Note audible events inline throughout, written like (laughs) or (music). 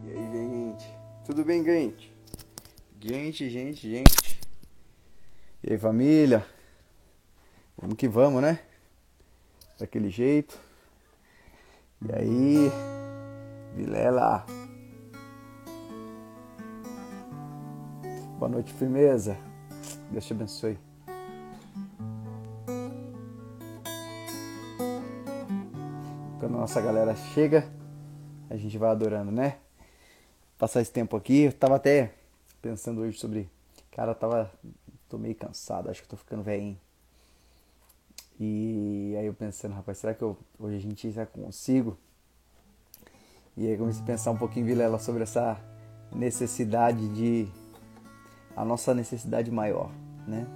E aí, gente? Tudo bem, gente? Gente, gente, gente. E aí, família? Vamos que vamos, né? Daquele jeito. E aí, Vilela? Boa noite, firmeza. Deus te abençoe. Quando a nossa galera chega, a gente vai adorando, né? Passar esse tempo aqui, eu tava até pensando hoje sobre. Cara, tava. tô meio cansado, acho que tô ficando velhinho. E aí eu pensando, rapaz, será que eu, hoje a gente já consigo? E aí comecei a pensar um pouquinho, Vilela, sobre essa necessidade de. a nossa necessidade maior, né?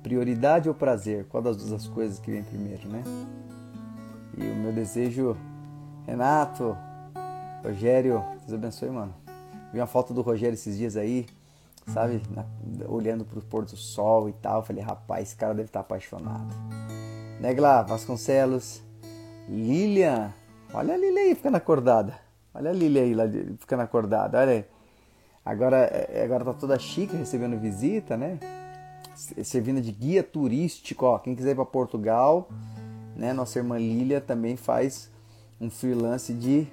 Prioridade ou prazer? Qual das duas coisas que vem primeiro, né? E o meu desejo, Renato, Rogério, Deus abençoe, mano. Vi uma foto do Rogério esses dias aí, sabe? Na, olhando pro pôr do sol e tal. falei, rapaz, esse cara deve estar apaixonado. Negla, Vasconcelos, Lilian. Olha a Lilian aí ficando acordada. Olha a Lilian aí lá ficando acordada. Olha aí. Agora, é, agora tá toda chique recebendo visita, né? Servindo de guia turístico, ó. Quem quiser ir para Portugal, né? Nossa irmã Lilia também faz um freelance de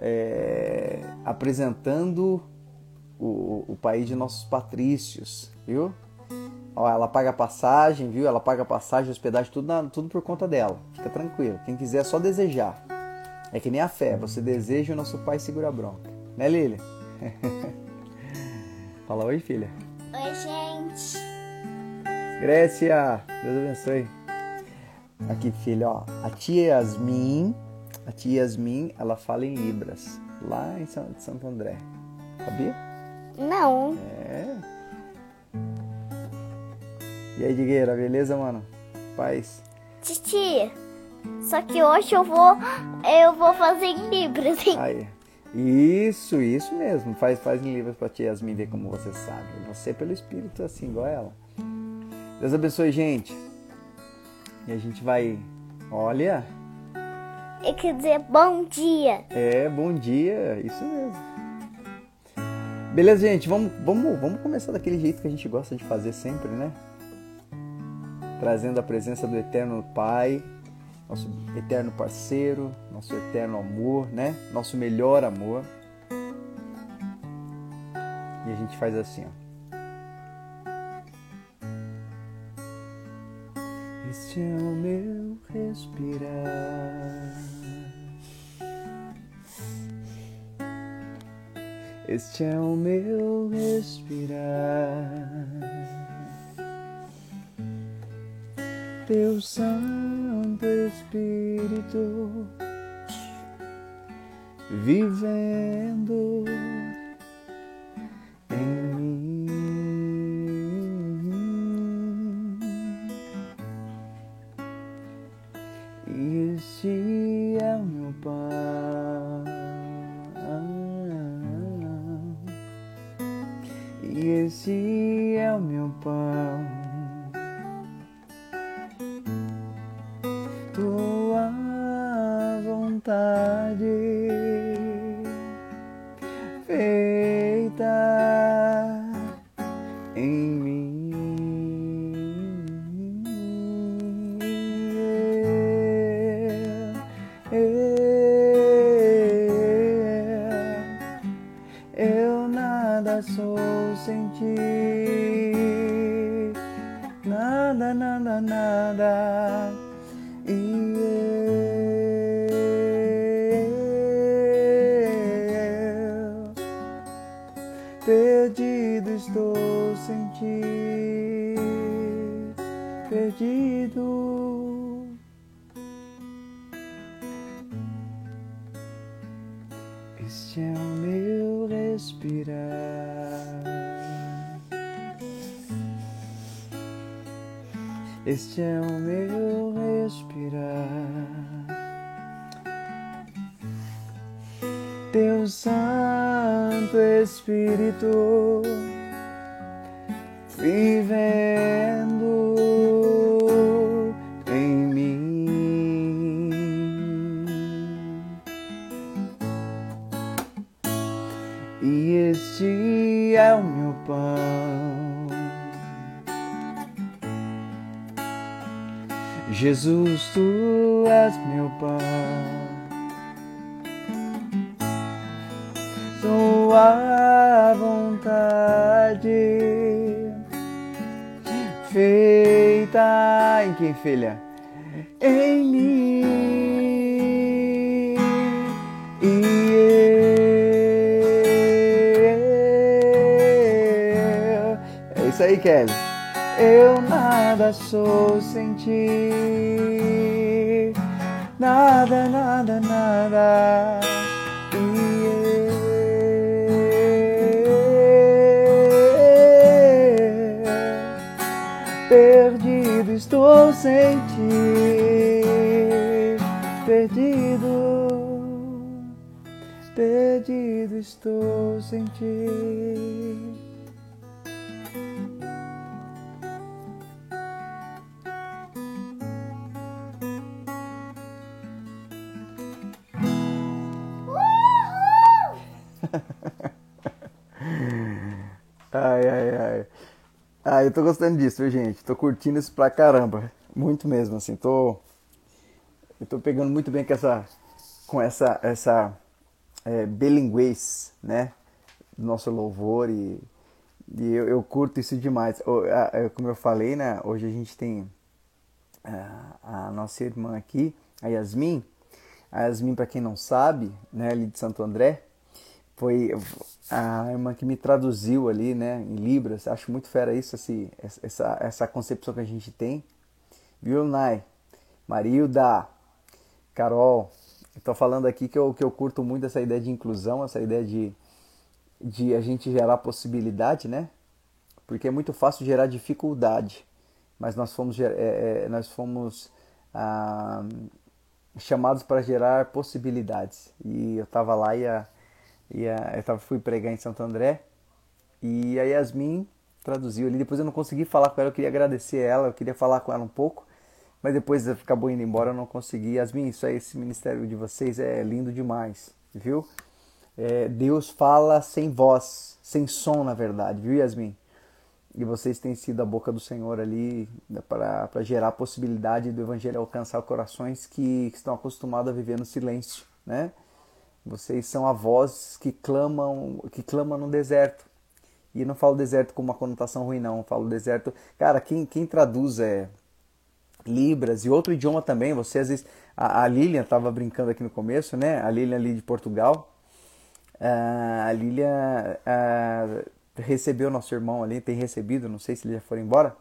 é, apresentando o, o, país de nossos patrícios, viu? Ó, ela paga passagem, viu? Ela paga passagem, hospedagem, tudo, na, tudo por conta dela. Fica tranquilo. Quem quiser é só desejar. É que nem a fé. Você deseja e o nosso pai segura a bronca. Né, Lilia? (laughs) Fala oi, filha. Oi, gente. Grécia, Deus abençoe. Aqui, filha, ó. A tia Yasmin, a tia Yasmin, ela fala em Libras, lá em Santo André. Sabia? Não. É. E aí, Digueira, beleza, mano? Paz. Titi, só que hoje eu vou eu vou fazer em Libras, hein? Aí. Isso, isso mesmo. Faz, faz em Libras pra tia Yasmin ver como você sabe. Você pelo Espírito, assim, igual ela. Deus abençoe, gente. E a gente vai. Olha. Eu quer dizer bom dia. É, bom dia, isso mesmo. Beleza, gente, vamos, vamos, vamos começar daquele jeito que a gente gosta de fazer sempre, né? Trazendo a presença do Eterno Pai, nosso eterno parceiro, nosso eterno amor, né? Nosso melhor amor. E a gente faz assim, ó. Este é o meu respirar. Este é o meu respirar. Teu Santo Espírito vivendo Папа. Este é o meu respirar. Teu Santo Espírito Jesus, tu és meu pão. Sua vontade feita em quem, filha? Em mim. E eu. É isso aí, Kelly. Eu nada sou sem ti. Nada, nada, nada. Perdido estou sem ti, perdido, perdido estou sem ti. Ah, eu tô gostando disso, viu, gente? Tô curtindo isso pra caramba. Muito mesmo, assim. Tô. Eu tô pegando muito bem com essa. Com essa. essa é, bilinguês, né? Nosso louvor e. E eu, eu curto isso demais. Como eu falei, né? Hoje a gente tem a, a nossa irmã aqui, a Yasmin. A Yasmin, para quem não sabe, né, ali de Santo André, foi a irmã que me traduziu ali, né, em Libras. Acho muito fera isso, assim, essa, essa concepção que a gente tem. Viu, Nai? Marilda, Carol. Estou falando aqui que eu, que eu curto muito essa ideia de inclusão, essa ideia de, de a gente gerar possibilidade, né? Porque é muito fácil gerar dificuldade, mas nós fomos, é, é, nós fomos ah, chamados para gerar possibilidades. E eu estava lá e a e a, eu tava, fui pregar em Santo André e a Yasmin traduziu ali. Depois eu não consegui falar com ela, eu queria agradecer ela, eu queria falar com ela um pouco, mas depois acabou indo embora, eu não consegui. Yasmin, isso aí, esse ministério de vocês é lindo demais, viu? É, Deus fala sem voz, sem som, na verdade, viu, Yasmin? E vocês têm sido a boca do Senhor ali para gerar a possibilidade do Evangelho alcançar corações que, que estão acostumados a viver no silêncio, né? Vocês são a voz que clamam, que clama no deserto. E não falo deserto com uma conotação ruim, não. falo deserto. Cara, quem, quem traduz é Libras e outro idioma também. Você às vezes. A, a Lilian estava brincando aqui no começo, né? A Lilian ali de Portugal. Uh, a Lilian uh, recebeu nosso irmão ali, tem recebido, não sei se ele já foi embora.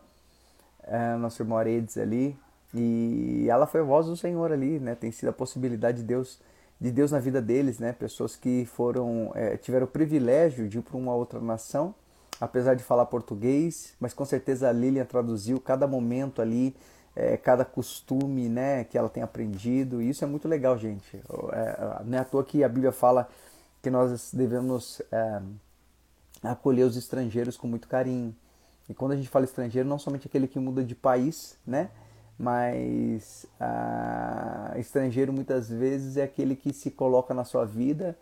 Uh, nosso irmão Aredes ali. E ela foi a voz do Senhor ali, né? Tem sido a possibilidade de Deus de Deus na vida deles, né? Pessoas que foram é, tiveram o privilégio de ir para uma outra nação, apesar de falar português, mas com certeza a Lilian traduziu cada momento ali, é, cada costume, né? Que ela tem aprendido. E isso é muito legal, gente. É, não é à toa que a Bíblia fala que nós devemos é, acolher os estrangeiros com muito carinho. E quando a gente fala estrangeiro, não somente aquele que muda de país, né? Mas ah, estrangeiro muitas vezes é aquele que se coloca na sua vida,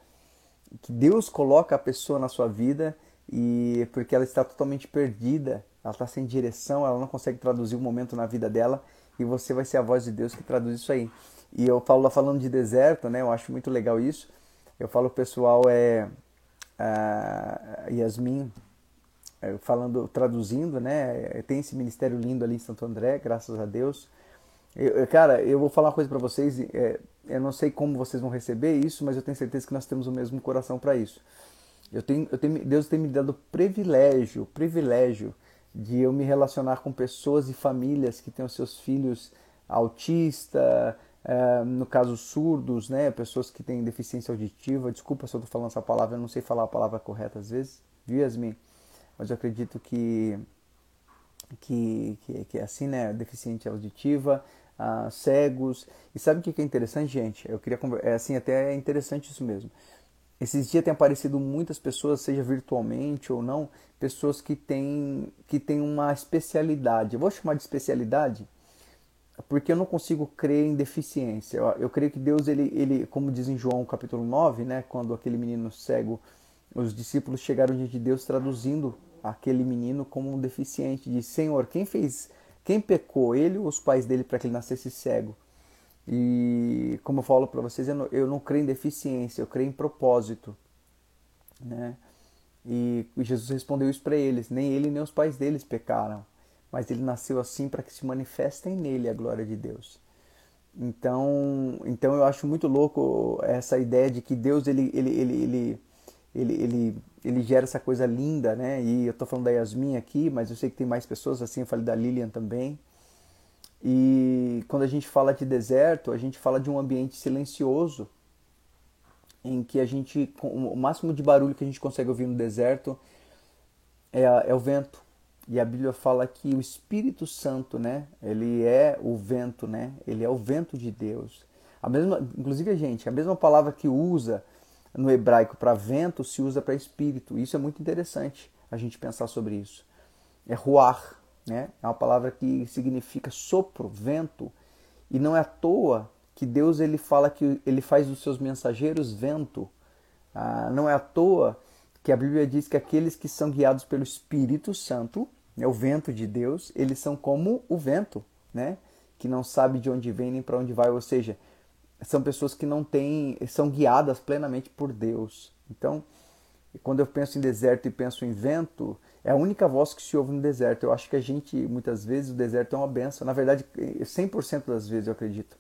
que Deus coloca a pessoa na sua vida e porque ela está totalmente perdida, ela está sem direção, ela não consegue traduzir o momento na vida dela e você vai ser a voz de Deus que traduz isso aí. E eu falo falando de deserto, né? Eu acho muito legal isso. Eu falo pessoal é a Yasmin falando, traduzindo, né? Tem esse ministério lindo ali em Santo André, graças a Deus. Eu, cara, eu vou falar uma coisa para vocês. É, eu não sei como vocês vão receber isso, mas eu tenho certeza que nós temos o mesmo coração para isso. Eu tenho, eu tenho, Deus tem me dado o privilégio, privilégio de eu me relacionar com pessoas e famílias que têm os seus filhos autistas, é, no caso surdos, né? Pessoas que têm deficiência auditiva. Desculpa se eu estou falando essa palavra, eu não sei falar a palavra correta às vezes, viu, Yasmin? Mas eu acredito que, que, que, que é assim, né? Deficiente auditiva, uh, cegos. E sabe o que é interessante, gente? Eu queria é assim, até é interessante isso mesmo. Esses dias tem aparecido muitas pessoas, seja virtualmente ou não, pessoas que têm, que têm uma especialidade. Eu vou chamar de especialidade porque eu não consigo crer em deficiência. Eu, eu creio que Deus, ele, ele, como diz em João capítulo 9, né, quando aquele menino cego os discípulos chegaram diante de Deus traduzindo aquele menino como um deficiente. Diz, Senhor, quem fez, quem pecou, ele ou os pais dele para que ele nascesse cego? E como eu falo para vocês, eu não, eu não creio em deficiência, eu creio em propósito, né? E Jesus respondeu isso para eles: nem ele nem os pais deles pecaram, mas ele nasceu assim para que se manifestem nele a glória de Deus. Então, então eu acho muito louco essa ideia de que Deus ele ele ele ele ele, ele, ele gera essa coisa linda, né? E eu tô falando da Yasmin aqui, mas eu sei que tem mais pessoas assim, eu falei da Lilian também. E quando a gente fala de deserto, a gente fala de um ambiente silencioso, em que a gente o máximo de barulho que a gente consegue ouvir no deserto é, é o vento. E a Bíblia fala que o Espírito Santo, né, ele é o vento, né? Ele é o vento de Deus. A mesma, inclusive gente, a mesma palavra que usa no hebraico para vento se usa para espírito. Isso é muito interessante a gente pensar sobre isso. É ruar, né? É uma palavra que significa sopro, vento, e não é à toa que Deus ele fala que ele faz dos seus mensageiros vento. Ah, não é à toa que a Bíblia diz que aqueles que são guiados pelo Espírito Santo é o vento de Deus, eles são como o vento, né? Que não sabe de onde vem nem para onde vai, ou seja, são pessoas que não têm, são guiadas plenamente por Deus. Então, quando eu penso em deserto e penso em vento, é a única voz que se ouve no deserto. Eu acho que a gente, muitas vezes, o deserto é uma benção. Na verdade, 100% das vezes eu acredito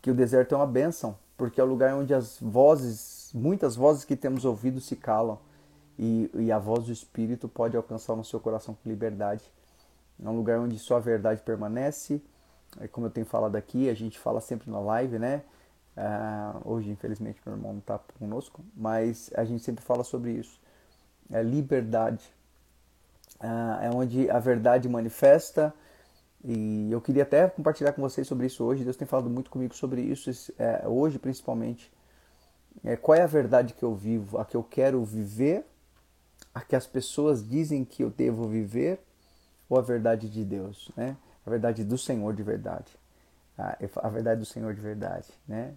que o deserto é uma benção, porque é o lugar onde as vozes, muitas vozes que temos ouvido se calam e, e a voz do Espírito pode alcançar no seu coração com liberdade. É um lugar onde só a verdade permanece. É como eu tenho falado aqui, a gente fala sempre na live, né? Uh, hoje, infelizmente, meu irmão não está conosco, mas a gente sempre fala sobre isso. É liberdade. Uh, é onde a verdade manifesta. E eu queria até compartilhar com vocês sobre isso hoje. Deus tem falado muito comigo sobre isso, é, hoje principalmente. É, qual é a verdade que eu vivo? A que eu quero viver a que as pessoas dizem que eu devo viver ou a verdade de Deus, né? A verdade do Senhor de verdade, a, a verdade do Senhor de verdade, né?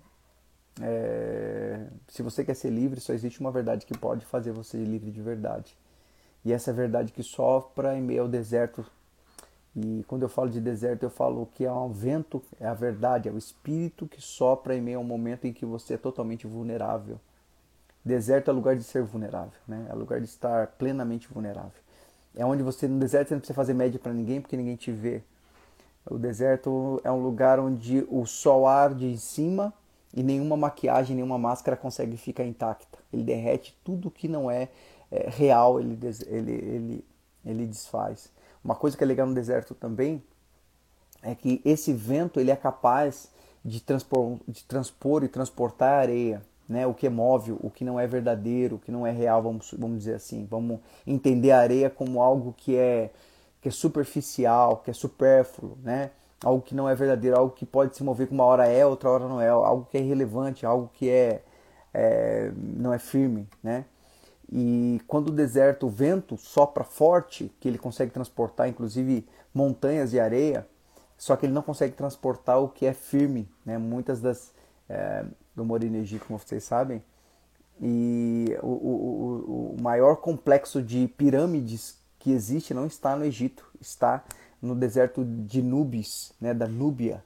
É, se você quer ser livre, só existe uma verdade que pode fazer você livre de verdade. E essa é a verdade que sopra em meio ao deserto. E quando eu falo de deserto, eu falo que é um vento, é a verdade, é o espírito que sopra em meio a um momento em que você é totalmente vulnerável. Deserto é lugar de ser vulnerável, né? É lugar de estar plenamente vulnerável. É onde você no deserto você não precisa fazer média para ninguém porque ninguém te vê. O deserto é um lugar onde o sol arde em cima e nenhuma maquiagem, nenhuma máscara consegue ficar intacta. Ele derrete tudo que não é, é real, ele, ele, ele, ele desfaz. Uma coisa que é legal no deserto também é que esse vento ele é capaz de transpor, de transpor e transportar areia né, o que é móvel, o que não é verdadeiro, o que não é real, vamos, vamos dizer assim. Vamos entender a areia como algo que é, que é superficial, que é supérfluo, né? algo que não é verdadeiro, algo que pode se mover com uma hora é, outra hora não é, algo que é irrelevante, algo que é, é não é firme. Né? E quando o deserto, o vento sopra forte, que ele consegue transportar inclusive montanhas de areia, só que ele não consegue transportar o que é firme. Né? Muitas das é, do Morineji, como vocês sabem. E o, o, o maior complexo de pirâmides que existe não está no Egito, está no deserto de Nubis, né, da Núbia.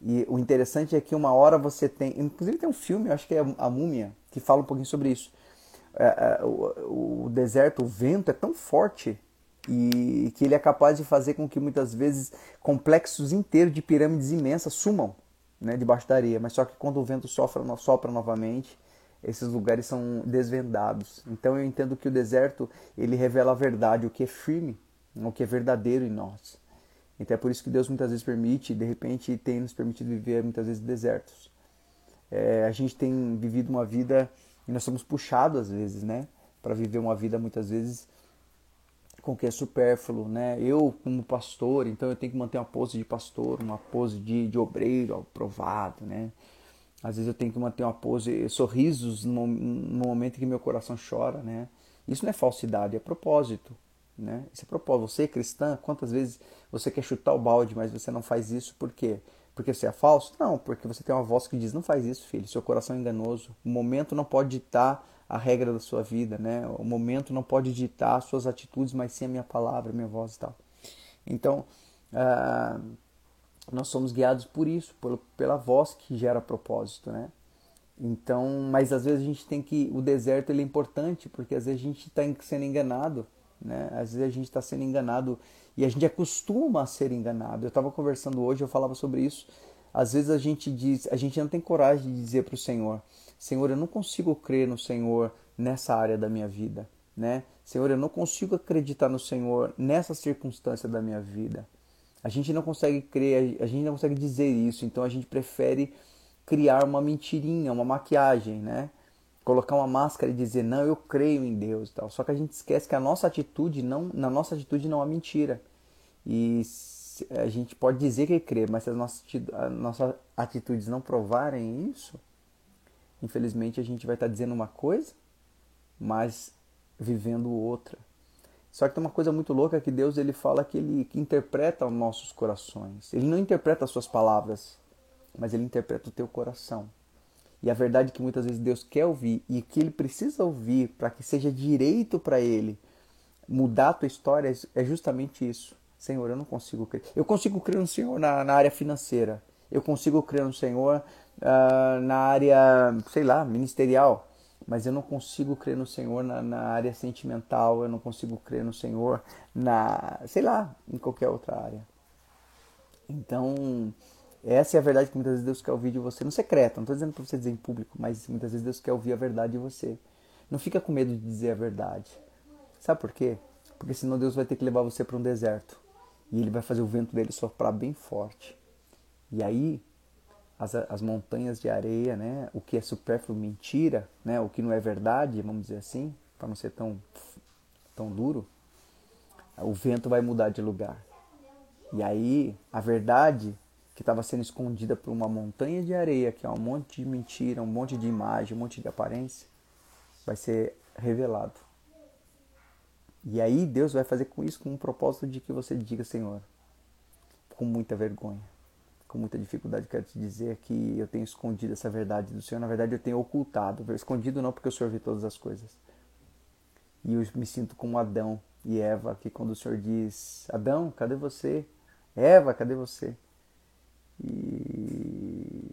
E o interessante é que uma hora você tem, inclusive tem um filme, acho que é a Múmia, que fala um pouquinho sobre isso. É, é, o, deserto, o vento é tão forte e que ele é capaz de fazer com que muitas vezes complexos inteiros de pirâmides imensas sumam né, debaixo da areia. Mas só que quando o vento sopra, sopra novamente, esses lugares são desvendados. Então eu entendo que o deserto ele revela a verdade, o que é firme, o que é verdadeiro em nós. Então é por isso que Deus muitas vezes permite, de repente tem nos permitido viver muitas vezes desertos. É, a gente tem vivido uma vida e nós somos puxados às vezes, né, para viver uma vida muitas vezes com o que é supérfluo, né? Eu, como pastor, então eu tenho que manter uma pose de pastor, uma pose de, de obreiro aprovado, né? Às vezes eu tenho que manter uma pose, sorrisos no, momento em que meu coração chora, né? Isso não é falsidade, é propósito, né? Isso é propósito. Você é cristã, quantas vezes você quer chutar o balde, mas você não faz isso por quê? Porque você é falso? Não, porque você tem uma voz que diz: não faz isso, filho, seu coração é enganoso. O momento não pode ditar a regra da sua vida, né? O momento não pode ditar as suas atitudes, mas sim a minha palavra, a minha voz e tal. Então, uh, nós somos guiados por isso, pela voz que gera propósito, né? Então, mas às vezes a gente tem que o deserto ele é importante porque às vezes a gente está sendo enganado, né? Às vezes a gente está sendo enganado e a gente acostuma a ser enganado. Eu estava conversando hoje, eu falava sobre isso. Às vezes a gente diz, a gente não tem coragem de dizer para o Senhor, Senhor, eu não consigo crer no Senhor nessa área da minha vida, né? Senhor, eu não consigo acreditar no Senhor nessa circunstância da minha vida. A gente não consegue crer, a gente não consegue dizer isso, então a gente prefere criar uma mentirinha, uma maquiagem, né? Colocar uma máscara e dizer, não, eu creio em Deus tal. Só que a gente esquece que a nossa atitude, não, na nossa atitude não há mentira. E a gente pode dizer que crê, mas se as nossas, as nossas atitudes não provarem isso, infelizmente a gente vai estar dizendo uma coisa, mas vivendo outra. Só que tem uma coisa muito louca que Deus ele fala que ele que interpreta os nossos corações. Ele não interpreta as suas palavras, mas ele interpreta o teu coração. E a verdade é que muitas vezes Deus quer ouvir e que ele precisa ouvir para que seja direito para ele mudar a tua história é justamente isso. Senhor, eu não consigo crer. Eu consigo crer no Senhor na, na área financeira. Eu consigo crer no Senhor uh, na área, sei lá, ministerial. Mas eu não consigo crer no Senhor na, na área sentimental. Eu não consigo crer no Senhor na, sei lá, em qualquer outra área. Então, essa é a verdade que muitas vezes Deus quer ouvir de você no secreto. Não estou dizendo para você dizer em público, mas muitas vezes Deus quer ouvir a verdade de você. Não fica com medo de dizer a verdade. Sabe por quê? Porque senão Deus vai ter que levar você para um deserto. E ele vai fazer o vento dele soprar bem forte. E aí, as, as montanhas de areia, né? O que é supérfluo, mentira, né? O que não é verdade, vamos dizer assim, para não ser tão, tão duro. O vento vai mudar de lugar. E aí, a verdade que estava sendo escondida por uma montanha de areia, que é um monte de mentira, um monte de imagem, um monte de aparência, vai ser revelado. E aí Deus vai fazer com isso com um propósito de que você diga, Senhor, com muita vergonha, com muita dificuldade, quero te dizer que eu tenho escondido essa verdade do Senhor. Na verdade, eu tenho ocultado. Escondido não porque o Senhor vê todas as coisas. E eu me sinto como Adão e Eva, que quando o Senhor diz: Adão, cadê você? Eva, cadê você? E,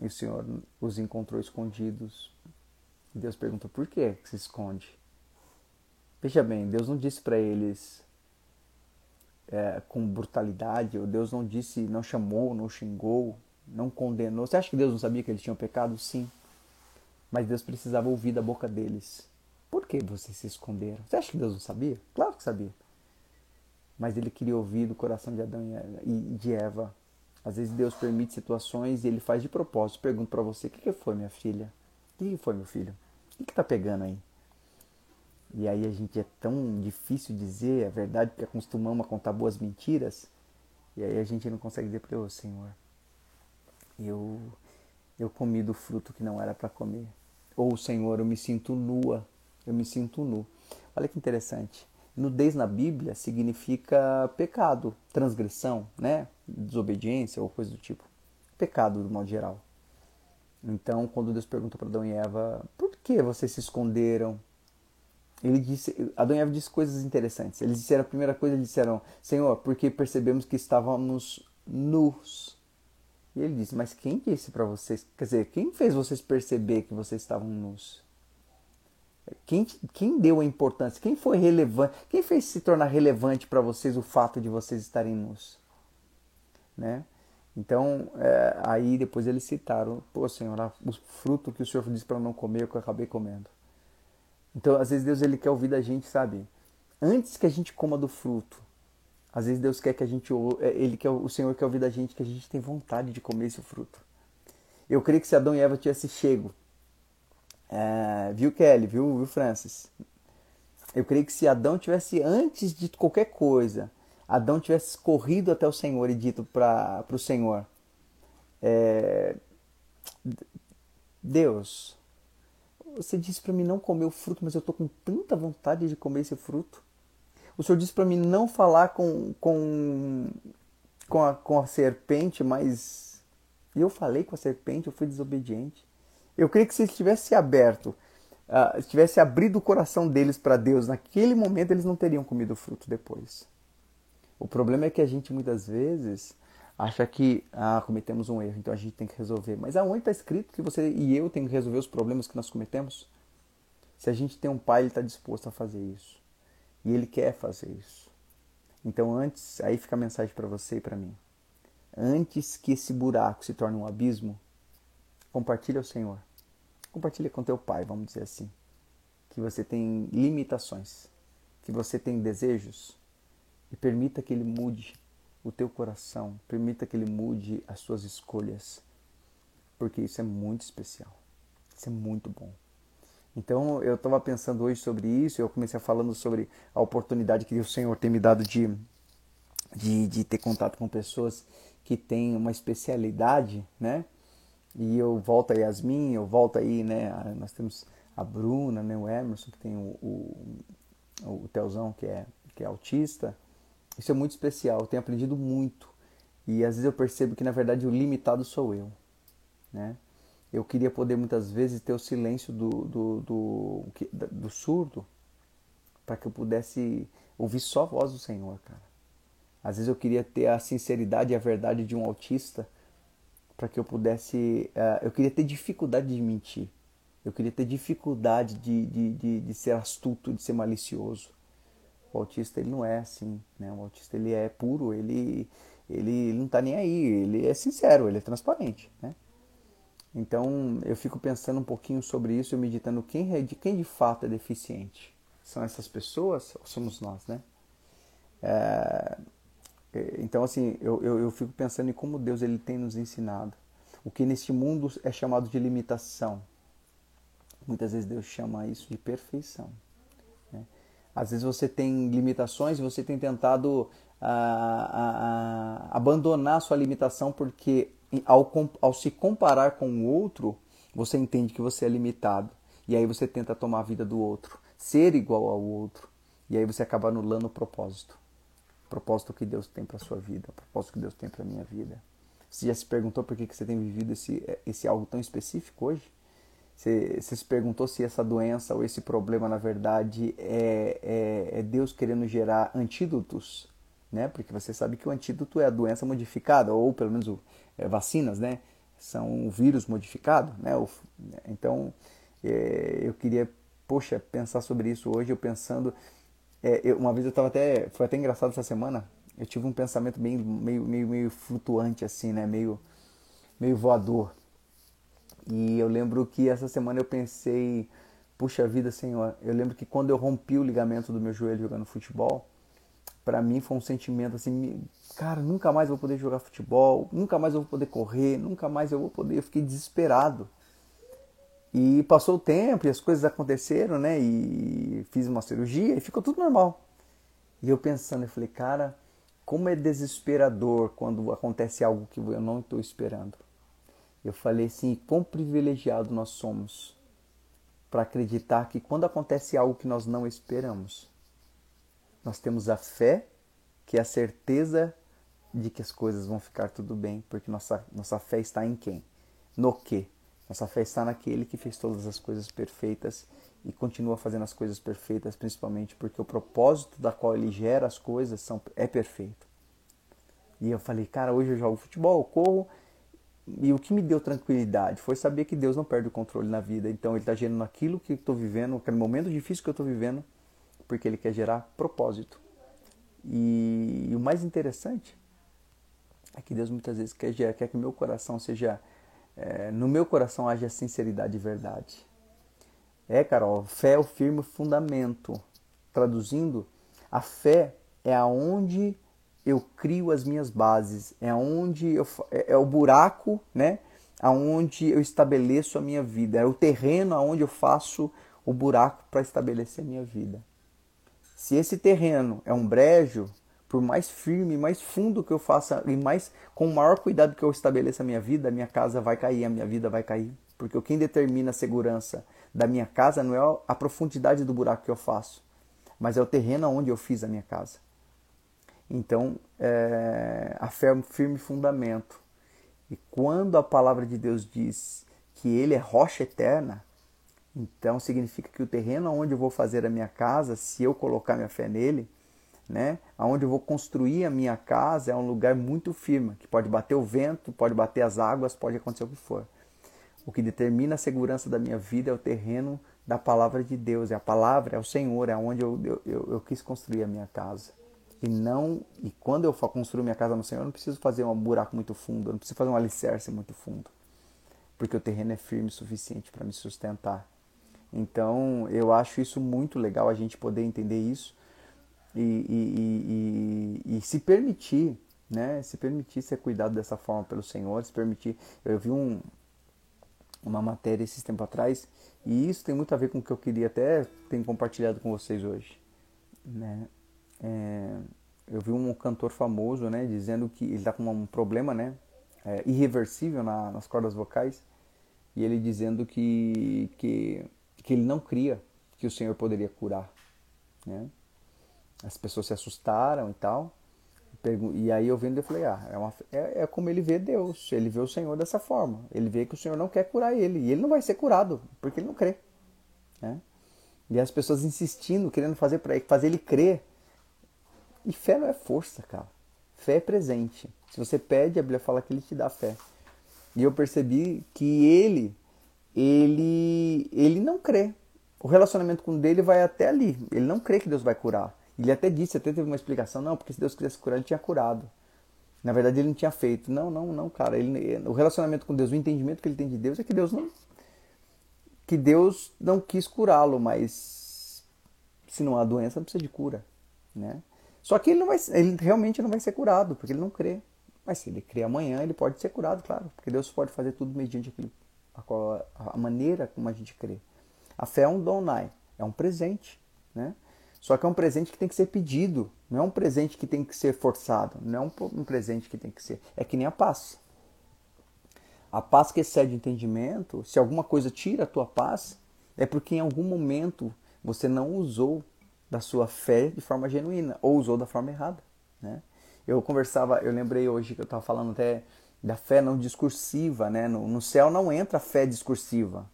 e o Senhor os encontrou escondidos. E Deus perguntou: por que se esconde? Veja bem, Deus não disse para eles é, com brutalidade, ou Deus não disse, não chamou, não xingou, não condenou. Você acha que Deus não sabia que eles tinham pecado? Sim. Mas Deus precisava ouvir da boca deles. Por que vocês se esconderam? Você acha que Deus não sabia? Claro que sabia. Mas ele queria ouvir do coração de Adão e de Eva às vezes Deus permite situações e ele faz de propósito. Pergunto para você: o que, que foi, minha filha? O que, que foi, meu filho? O que, está pegando aí? E aí a gente é tão difícil dizer a verdade porque acostumamos a contar boas mentiras. E aí a gente não consegue dizer para o Senhor, eu, eu comi do fruto que não era para comer. Ou Senhor, eu me sinto nua, eu me sinto nu. Olha que interessante. Nudez na Bíblia significa pecado, transgressão, né? desobediência ou coisa do tipo. Pecado, do modo geral. Então, quando Deus perguntou para Adão e Eva, por que vocês se esconderam? Ele disse, Adão e Eva disse coisas interessantes. Eles disseram, a primeira coisa, eles disseram, Senhor, porque percebemos que estávamos nus. E ele disse, mas quem disse para vocês, quer dizer, quem fez vocês perceber que vocês estavam nus? Quem, quem deu a importância? Quem foi relevante? Quem fez se tornar relevante para vocês o fato de vocês estarem nus? né? Então, é, aí depois eles citaram, pô, Senhor, o fruto que o Senhor disse para não comer, eu acabei comendo. Então, às vezes Deus ele quer ouvir da gente, sabe? Antes que a gente coma do fruto, às vezes Deus quer que a gente, é, ele quer, o Senhor quer ouvir da gente que a gente tem vontade de comer esse fruto. Eu creio que se Adão e Eva tivessem chego, é, viu Kelly, viu, viu Francis? Eu creio que se Adão tivesse antes de qualquer coisa, Adão tivesse corrido até o Senhor e dito para o Senhor: é, Deus, você disse para mim não comer o fruto, mas eu estou com tanta vontade de comer esse fruto. O Senhor disse para mim não falar com, com, com, a, com a serpente, mas eu falei com a serpente, eu fui desobediente. Eu creio que se ele tivesse aberto uh, tivesse abrido o coração deles para Deus naquele momento, eles não teriam comido o fruto depois. O problema é que a gente muitas vezes acha que ah, cometemos um erro, então a gente tem que resolver. Mas aonde está escrito que você e eu tem que resolver os problemas que nós cometemos? Se a gente tem um pai, ele está disposto a fazer isso. E ele quer fazer isso. Então antes, aí fica a mensagem para você e para mim. Antes que esse buraco se torne um abismo, compartilha o Senhor. Compartilha com teu pai, vamos dizer assim. Que você tem limitações, que você tem desejos e permita que ele mude o teu coração, permita que ele mude as suas escolhas, porque isso é muito especial. Isso é muito bom. Então eu estava pensando hoje sobre isso, eu comecei falando sobre a oportunidade que o Senhor tem me dado de, de, de ter contato com pessoas que têm uma especialidade, né? E eu volto a Yasmin, eu volto aí, né? Nós temos a Bruna, né? o Emerson, que tem o, o, o Telzão, que é, que é autista. Isso é muito especial, eu tenho aprendido muito. E às vezes eu percebo que na verdade o limitado sou eu, né? Eu queria poder muitas vezes ter o silêncio do, do, do, do surdo para que eu pudesse ouvir só a voz do Senhor, cara. Às vezes eu queria ter a sinceridade e a verdade de um autista para que eu pudesse. Uh, eu queria ter dificuldade de mentir. Eu queria ter dificuldade de, de, de, de, ser astuto, de ser malicioso. O autista ele não é assim, né? O autista ele é puro, ele, ele, não está nem aí, ele é sincero, ele é transparente, né? Então eu fico pensando um pouquinho sobre isso meditando quem é, de quem de fato é deficiente. São essas pessoas ou somos nós, né? É, é, então assim eu, eu, eu, fico pensando em como Deus ele tem nos ensinado o que neste mundo é chamado de limitação. Muitas vezes Deus chama isso de perfeição. Às vezes você tem limitações e você tem tentado ah, ah, ah, abandonar sua limitação porque ao, ao se comparar com o outro, você entende que você é limitado. E aí você tenta tomar a vida do outro, ser igual ao outro. E aí você acaba anulando o propósito. O propósito que Deus tem para sua vida, o propósito que Deus tem para minha vida. Você já se perguntou por que você tem vivido esse, esse algo tão específico hoje? Você, você se perguntou se essa doença ou esse problema, na verdade, é, é, é Deus querendo gerar antídotos? Né? Porque você sabe que o antídoto é a doença modificada, ou pelo menos é, vacinas, né? São vírus modificado, né? Então, é, eu queria, poxa, pensar sobre isso hoje. Eu pensando, é, eu, uma vez eu estava até, foi até engraçado essa semana. Eu tive um pensamento bem meio, meio, meio flutuante assim, né? Meio, meio voador. E eu lembro que essa semana eu pensei, puxa vida, Senhor. Eu lembro que quando eu rompi o ligamento do meu joelho jogando futebol, para mim foi um sentimento assim, cara, nunca mais vou poder jogar futebol, nunca mais eu vou poder correr, nunca mais eu vou poder. Eu fiquei desesperado. E passou o tempo e as coisas aconteceram, né? E fiz uma cirurgia e ficou tudo normal. E eu pensando, eu falei, cara, como é desesperador quando acontece algo que eu não estou esperando. Eu falei assim, quão privilegiado nós somos para acreditar que quando acontece algo que nós não esperamos, nós temos a fé, que é a certeza de que as coisas vão ficar tudo bem, porque nossa, nossa fé está em quem? No que? Nossa fé está naquele que fez todas as coisas perfeitas e continua fazendo as coisas perfeitas, principalmente porque o propósito da qual ele gera as coisas são, é perfeito. E eu falei, cara, hoje eu jogo futebol, eu corro, e o que me deu tranquilidade foi saber que Deus não perde o controle na vida. Então Ele está gerando aquilo que estou vivendo, aquele momento difícil que eu estou vivendo, porque ele quer gerar propósito. E, e, o mais interessante é que Deus muitas vezes quer, quer que meu coração seja. É, no meu coração haja sinceridade e verdade. É, Carol, fé é o firme fundamento. Traduzindo, a fé é aonde eu crio as minhas bases, é aonde eu, é, é o buraco, né? Aonde eu estabeleço a minha vida, é o terreno aonde eu faço o buraco para estabelecer a minha vida. Se esse terreno é um brejo, por mais firme, mais fundo que eu faça e mais com o maior cuidado que eu estabeleça a minha vida, a minha casa vai cair, a minha vida vai cair. Porque quem determina a segurança da minha casa não é a profundidade do buraco que eu faço, mas é o terreno onde eu fiz a minha casa. Então, é, a fé é um firme fundamento. E quando a palavra de Deus diz que Ele é rocha eterna, Então significa que o terreno onde eu vou fazer a minha casa, se eu colocar minha fé nele, né, aonde eu vou construir a minha casa é um lugar muito firme, que pode bater o vento, pode bater as águas, pode acontecer o que for. O que determina a segurança da minha vida é o terreno da palavra de Deus, é a palavra, é o Senhor, é onde eu, eu, eu, eu quis construir a minha casa. E não, e quando eu for construir minha casa no Senhor, eu não preciso fazer um buraco muito fundo, eu não preciso fazer um alicerce muito fundo, porque o terreno é firme o suficiente para me sustentar. Então, eu acho isso muito legal a gente poder entender isso e, e, e, e, se permitir, né? Se permitir ser cuidado dessa forma pelo Senhor, se permitir. Eu vi um, uma matéria esses tempos atrás e isso tem muito a ver com o que eu queria até ter compartilhado com vocês hoje, né? É, eu vi um cantor famoso, né, dizendo que ele está com um problema, né, é, irreversível na, nas cordas vocais e ele dizendo que, que que ele não cria que o Senhor poderia curar, né? As pessoas se assustaram e tal. E aí eu vendo eu falei, ah, é, uma, é, é, como ele vê Deus, ele vê o Senhor dessa forma. Ele vê que o Senhor não quer curar ele. E ele não vai ser curado, porque ele não crê. Né? E as pessoas insistindo, querendo fazer para fazer ele crer. E fé não é força, cara. Fé é presente. Se você pede, a Bíblia fala que ele te dá fé. E eu percebi que ele, ele, ele não crê. O relacionamento com dele vai até ali. Ele não crê que Deus vai curar. Ele até disse, até teve uma explicação, não, porque se Deus quisesse curar, ele tinha curado. Na verdade, ele não tinha feito. Não, não, não, cara. Ele, o relacionamento com Deus, o entendimento que ele tem de Deus é que Deus não, que Deus não quis curá-lo, mas se não há doença, não precisa de cura, né? Só que ele não vai, ele realmente não vai ser curado, porque ele não crê. Mas se ele crê amanhã, ele pode ser curado, claro, porque Deus pode fazer tudo mediante aquilo, a, qual, a maneira como a gente crê. A fé é um donai, é um presente, né? Só que é um presente que tem que ser pedido, não é um presente que tem que ser forçado, não é um, um presente que tem que ser. É que nem a paz. A paz que excede o entendimento, se alguma coisa tira a tua paz, é porque em algum momento você não usou da sua fé de forma genuína ou usou da forma errada, né? Eu conversava, eu lembrei hoje que eu estava falando até da fé não discursiva, né? No, no, céu não entra a fé discursiva.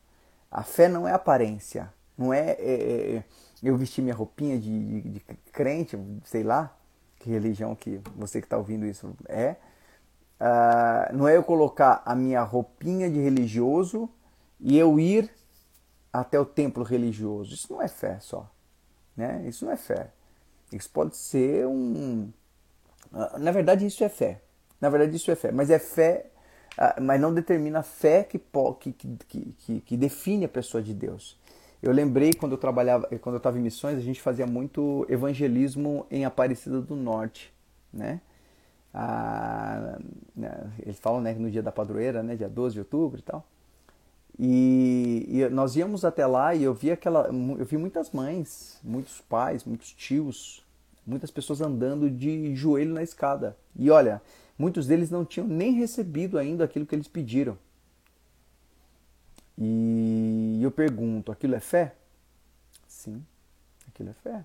A fé não é aparência, não é, é, é eu vestir minha roupinha de, de, de, crente, sei lá, que religião que você que está ouvindo isso é. Uh, não é eu colocar a minha roupinha de religioso e eu ir até o templo religioso. Isso não é fé só. Né? Isso não é fé. Isso pode ser um. Uh, na verdade, isso é fé. Na verdade, isso é fé. Mas é fé, uh, mas não determina a fé que, que, que, que, que define a pessoa de Deus. Eu lembrei quando eu trabalhava, quando eu estava em missões, a gente fazia muito evangelismo em Aparecida do Norte, né? Ah, né, eles falam né, no dia da padroeira, né, dia 12 de outubro e tal. E, e, nós íamos até lá e eu vi aquela, eu vi muitas mães, muitos pais, muitos tios, muitas pessoas andando de joelho na escada. E olha, muitos deles não tinham nem recebido ainda aquilo que eles pediram. E eu pergunto: aquilo é fé? Sim, aquilo é fé.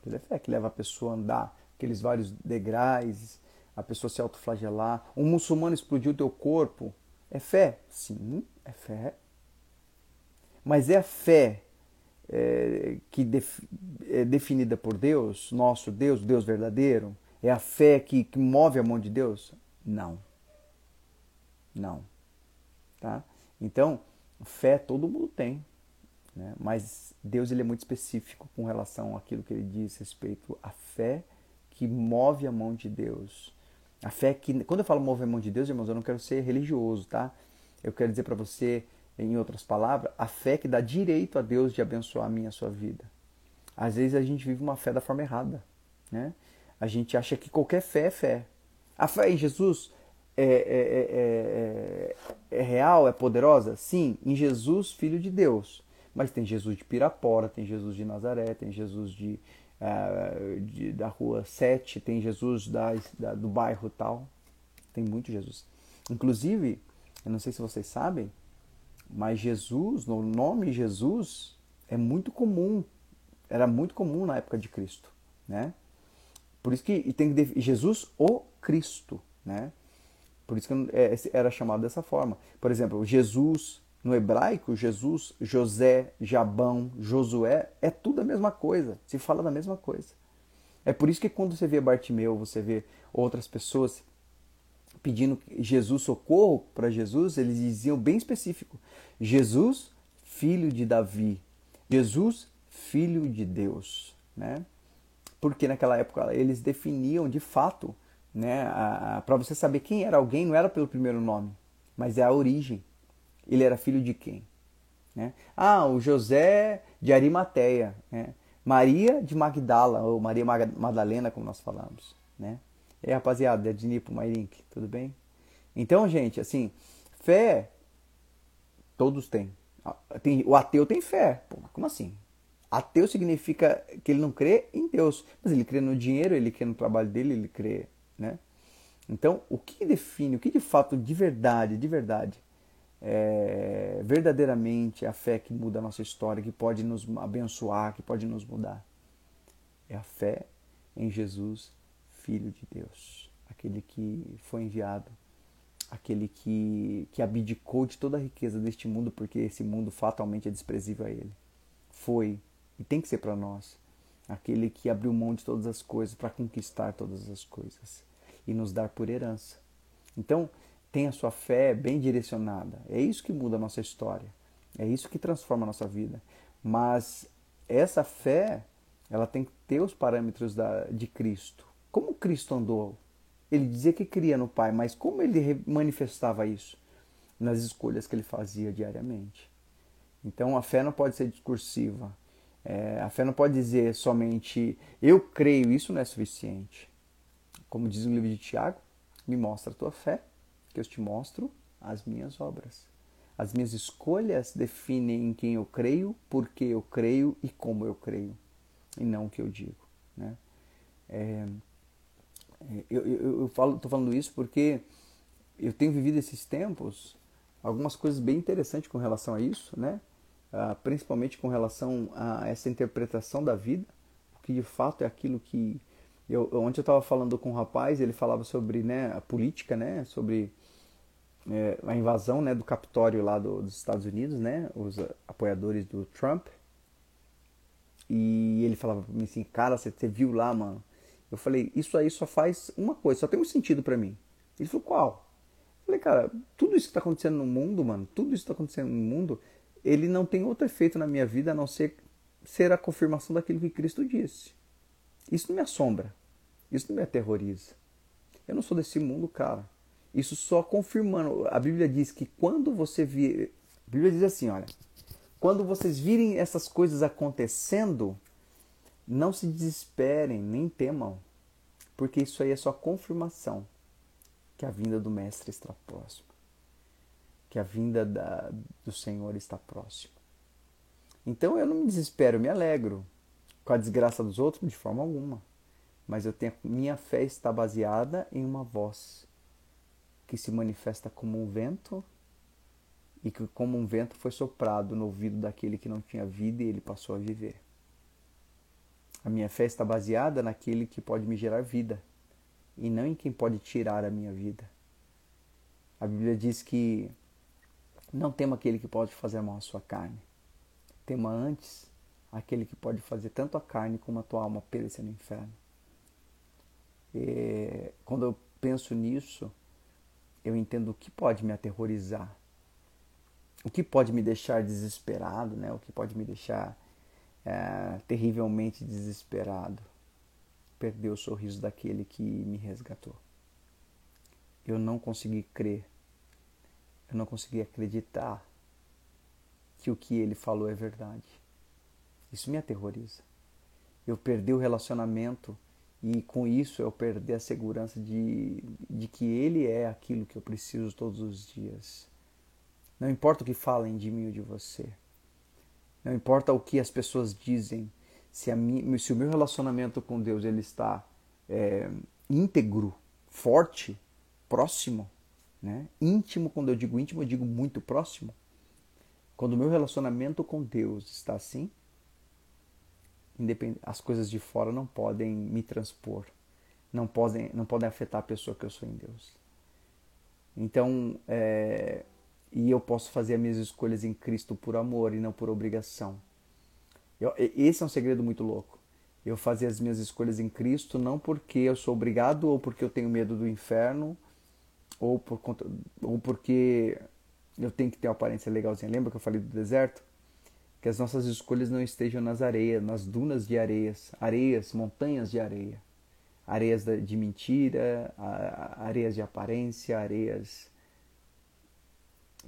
Aquilo é fé que leva a pessoa a andar aqueles vários degraus, a pessoa se autoflagelar. Um muçulmano explodiu o teu corpo. É fé? Sim, é fé. Mas é a fé é, que def, é definida por Deus, nosso Deus, Deus verdadeiro? É a fé que, que move a mão de Deus? Não. Não. Tá? Então, fé todo mundo tem, né? mas Deus ele é muito específico com relação àquilo que ele diz respeito à fé que move a mão de Deus. A fé que, quando eu falo mão de Deus, irmãos, eu não quero ser religioso, tá? Eu quero dizer para você, em outras palavras, a fé que dá direito a Deus de abençoar a minha e a sua vida. Às vezes a gente vive uma fé da forma errada, né? A gente acha que qualquer fé é fé. A fé em Jesus é, é, é, é, real, é poderosa? Sim, em Jesus, Filho de Deus. Mas tem Jesus de Pirapora, tem Jesus de Nazaré, tem Jesus de, uh, de da rua 7, tem Jesus da, da, do bairro tal. Tem muito Jesus. Inclusive, eu não sei se vocês sabem, mas Jesus, no nome Jesus, é muito comum. Era muito comum na época de Cristo, né? Por isso que tem que Jesus o Cristo, né? Por isso que é, era chamado dessa forma. Por exemplo, Jesus No hebraico, Jesus, José, Jabão, Josué, é tudo a mesma coisa, se fala da mesma coisa. É por isso que quando você vê Bartimeu, você vê outras pessoas pedindo Jesus socorro para Jesus, eles diziam bem específico: Jesus, filho de Davi, Jesus, filho de Deus, né? Porque naquela época eles definiam de fato, né, para você saber quem era alguém, não era pelo primeiro nome, mas é a origem. Ele era filho de quem? Né? Ah, o José de Arimateia, né? Maria de Magdala, ou Maria Madalena, como nós falamos, né? Aí, rapaziada, é de Nipo, Mairink, tudo bem? Então, gente, assim, fé, todos têm. Ah, tem o ateu tem fé. Pô, como assim? Ateu significa que ele não crê em Deus, mas ele crê no dinheiro, ele crê no trabalho dele, ele crê, né? Então, o que define, o que de fato, de verdade, de verdade, é, verdadeiramente a fé que muda a nossa história, que pode nos abençoar, que pode nos mudar. É a fé em Jesus, Filho de Deus, aquele que foi enviado, aquele que, que abdicou de toda a riqueza deste mundo, porque esse mundo fatalmente é desprezível a ele. Foi e tem que ser para nós aquele que abriu mão de todas as coisas para conquistar todas as coisas e nos dar por herança. Então, tenha sua fé bem direcionada. É isso que muda a nossa história. É isso que transforma a nossa vida. Mas essa fé, ela tem que ter os parâmetros da, de Cristo. Como Cristo andou? Ele dizia que cria no Pai, mas como ele manifestava isso? Nas escolhas que ele fazia diariamente. Então a fé não pode ser discursiva. É, a fé não pode dizer somente eu creio, isso não é suficiente. Como diz o livro de Tiago, me mostra a tua fé que eu te mostro as minhas obras. As minhas escolhas definem em quem eu creio, por que eu creio e como eu creio, e não o que eu digo. Né? É, é eu eu, eu falo, falando isso porque eu tenho vivido esses tempos algumas coisas bem interessantes com relação a isso, né? Ah, principalmente com relação a essa interpretação da vida, que de fato é aquilo que eu, ontem eu estava falando com um rapaz, ele falava sobre né, a política, né, sobre é, a invasão né, do Capitólio lá do, dos Estados Unidos, né, os apoiadores do Trump. E ele falava para mim assim, cara, você, você viu lá, mano? Eu falei, isso aí só faz uma coisa, só tem um sentido para mim. Ele falou, qual? Eu falei, cara, tudo isso que está acontecendo no mundo, mano, tudo isso que está acontecendo no mundo, ele não tem outro efeito na minha vida a não ser ser a confirmação daquilo que Cristo disse. Isso não me assombra, isso não me aterroriza. Eu não sou desse mundo, cara. Isso só confirmando. A Bíblia diz que quando você vir. A Bíblia diz assim: olha. Quando vocês virem essas coisas acontecendo, não se desesperem, nem temam, porque isso aí é só confirmação que a vinda do Mestre está próxima, que a vinda da, do Senhor está próxima. Então eu não me desespero, eu me alegro com a desgraça dos outros de forma alguma, mas eu tenho minha fé está baseada em uma voz que se manifesta como um vento e que, como um vento, foi soprado no ouvido daquele que não tinha vida e ele passou a viver. A minha fé está baseada naquele que pode me gerar vida e não em quem pode tirar a minha vida. A Bíblia diz que não tema aquele que pode fazer mal à sua carne. Tema antes aquele que pode fazer tanto a carne como a tua alma perecer no inferno. E, quando eu penso nisso, eu entendo o que pode me aterrorizar, o que pode me deixar desesperado, né? o que pode me deixar é, terrivelmente desesperado. Perder o sorriso daquele que me resgatou. Eu não consegui crer, eu não consegui acreditar que o que ele falou é verdade. Isso me aterroriza. Eu perdi o relacionamento e com isso eu perder a segurança de, de que Ele é aquilo que eu preciso todos os dias. Não importa o que falem de mim ou de você. Não importa o que as pessoas dizem. Se, a mim, se o meu relacionamento com Deus ele está é, íntegro, forte, próximo, né? íntimo, quando eu digo íntimo, eu digo muito próximo. Quando o meu relacionamento com Deus está assim, as coisas de fora não podem me transpor, não podem, não podem afetar a pessoa que eu sou em Deus. Então, é, e eu posso fazer as minhas escolhas em Cristo por amor e não por obrigação. Eu, esse é um segredo muito louco. Eu fazer as minhas escolhas em Cristo não porque eu sou obrigado ou porque eu tenho medo do inferno ou, por ou porque eu tenho que ter uma aparência legalzinha. Lembra que eu falei do deserto? Que as nossas escolhas não estejam nas areias, nas dunas de areias, areias, montanhas de areia, areias de mentira, areias de aparência, areias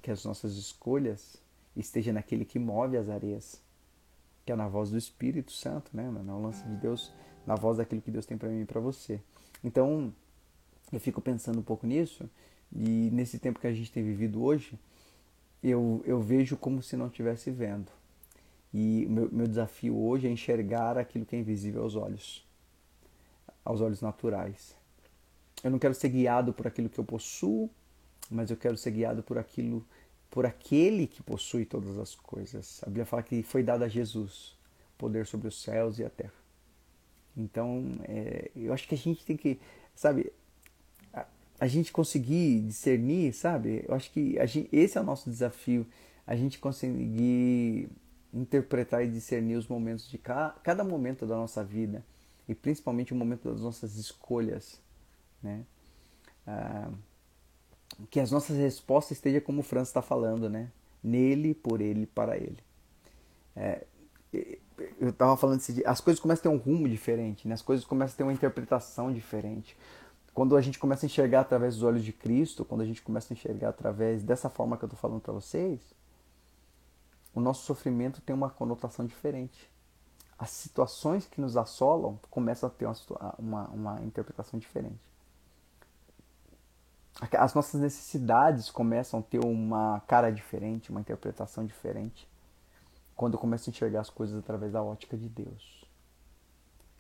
que as nossas escolhas estejam naquele que move as areias, que é na voz do Espírito Santo, né? Na lance de Deus, na voz daquilo que Deus tem para mim e para você. Então, eu fico pensando um pouco nisso e nesse tempo que a gente tem vivido hoje, eu, eu vejo como se não estivesse vendo. E meu, meu desafio hoje é enxergar aquilo que é invisível aos olhos, aos olhos naturais. Eu não quero ser guiado por aquilo que eu possuo, mas eu quero ser guiado por aquilo, por aquele que possui todas as coisas. A Bíblia fala que foi dado a Jesus poder sobre os céus e a terra. Então, é, eu acho que a gente tem que, sabe, a, a gente conseguir discernir, sabe? Eu acho que gente, esse é o nosso desafio, a gente conseguir interpretar e discernir os momentos de cada, cada momento da nossa vida e principalmente o momento das nossas escolhas, né? Ah, que as nossas respostas estejam como o Franz está falando, né? Nele, por ele, para ele. É, eu estava falando assim, as coisas começam a ter um rumo diferente, né? as coisas começam a ter uma interpretação diferente. Quando a gente começa a enxergar através dos olhos de Cristo, quando a gente começa a enxergar através dessa forma que eu estou falando para vocês, o nosso sofrimento tem uma conotação diferente. As situações que nos assolam começam a ter uma, uma, uma interpretação diferente as nossas necessidades começam a ter uma cara diferente, uma interpretação diferente, quando eu começo a enxergar as coisas através da ótica de Deus.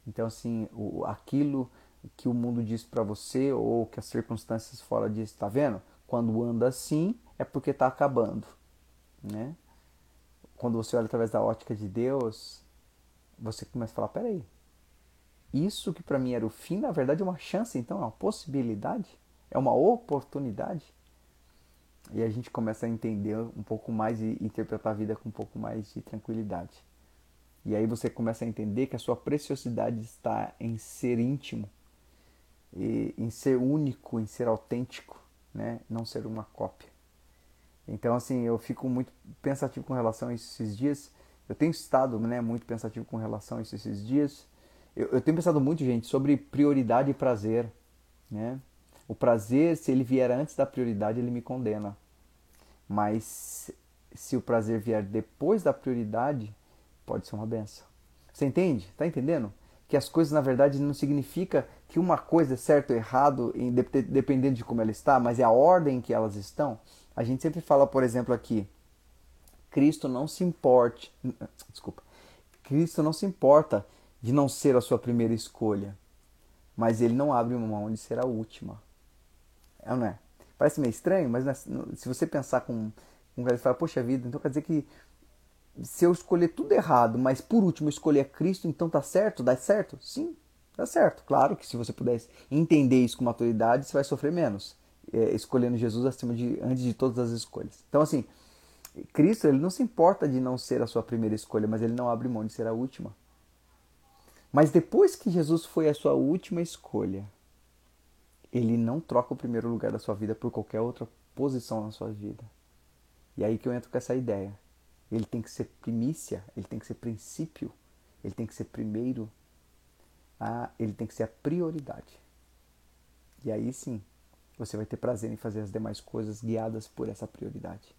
Então, assim, o, aquilo que o mundo diz para você ou que as circunstâncias fora disso, tá vendo? Quando anda assim, é porque está acabando, né? Quando você olha através da ótica de Deus, você começa a falar, peraí, isso que para mim era o fim, na verdade é uma chance, então é uma possibilidade é uma oportunidade. E a gente começa a entender um pouco mais e interpretar a vida com um pouco mais de tranquilidade. E aí você começa a entender que a sua preciosidade está em ser íntimo, em ser único, em ser autêntico, né? não ser uma cópia. Então, assim, eu fico muito pensativo com relação a esses dias. Eu tenho estado né, muito pensativo com relação a esses dias. Eu, eu tenho pensado muito, gente, sobre prioridade e prazer. Né? O prazer, se ele vier antes da prioridade, ele me condena. Mas se o prazer vier depois da prioridade, pode ser uma benção. Você entende? Tá entendendo? Que as coisas, na verdade, não significa que uma coisa é certo ou errado, dependendo de como ela está, mas é a ordem em que elas estão. A gente sempre fala, por exemplo, aqui, Cristo não se importe, desculpa, Cristo não se importa de não ser a sua primeira escolha, mas ele não abre mão de ser a última. É não é? Parece meio estranho, mas se você pensar com, com ele fala, poxa vida, então quer dizer que se eu escolher tudo errado, mas por último escolher Cristo, então tá certo? Dá certo? Sim, dá certo. Claro que se você pudesse entender isso com maturidade, você vai sofrer menos. É, escolhendo Jesus acima de antes de todas as escolhas. Então assim, Cristo ele não se importa de não ser a sua primeira escolha, mas ele não abre mão de ser a última. Mas depois que Jesus foi a sua última escolha, ele não troca o primeiro lugar da sua vida por qualquer outra posição na sua vida. E aí que eu entro com essa ideia. Ele tem que ser primícia, ele tem que ser princípio, ele tem que ser primeiro, ah, ele tem que ser a prioridade. E aí sim, você vai ter prazer em fazer as demais coisas guiadas por essa prioridade.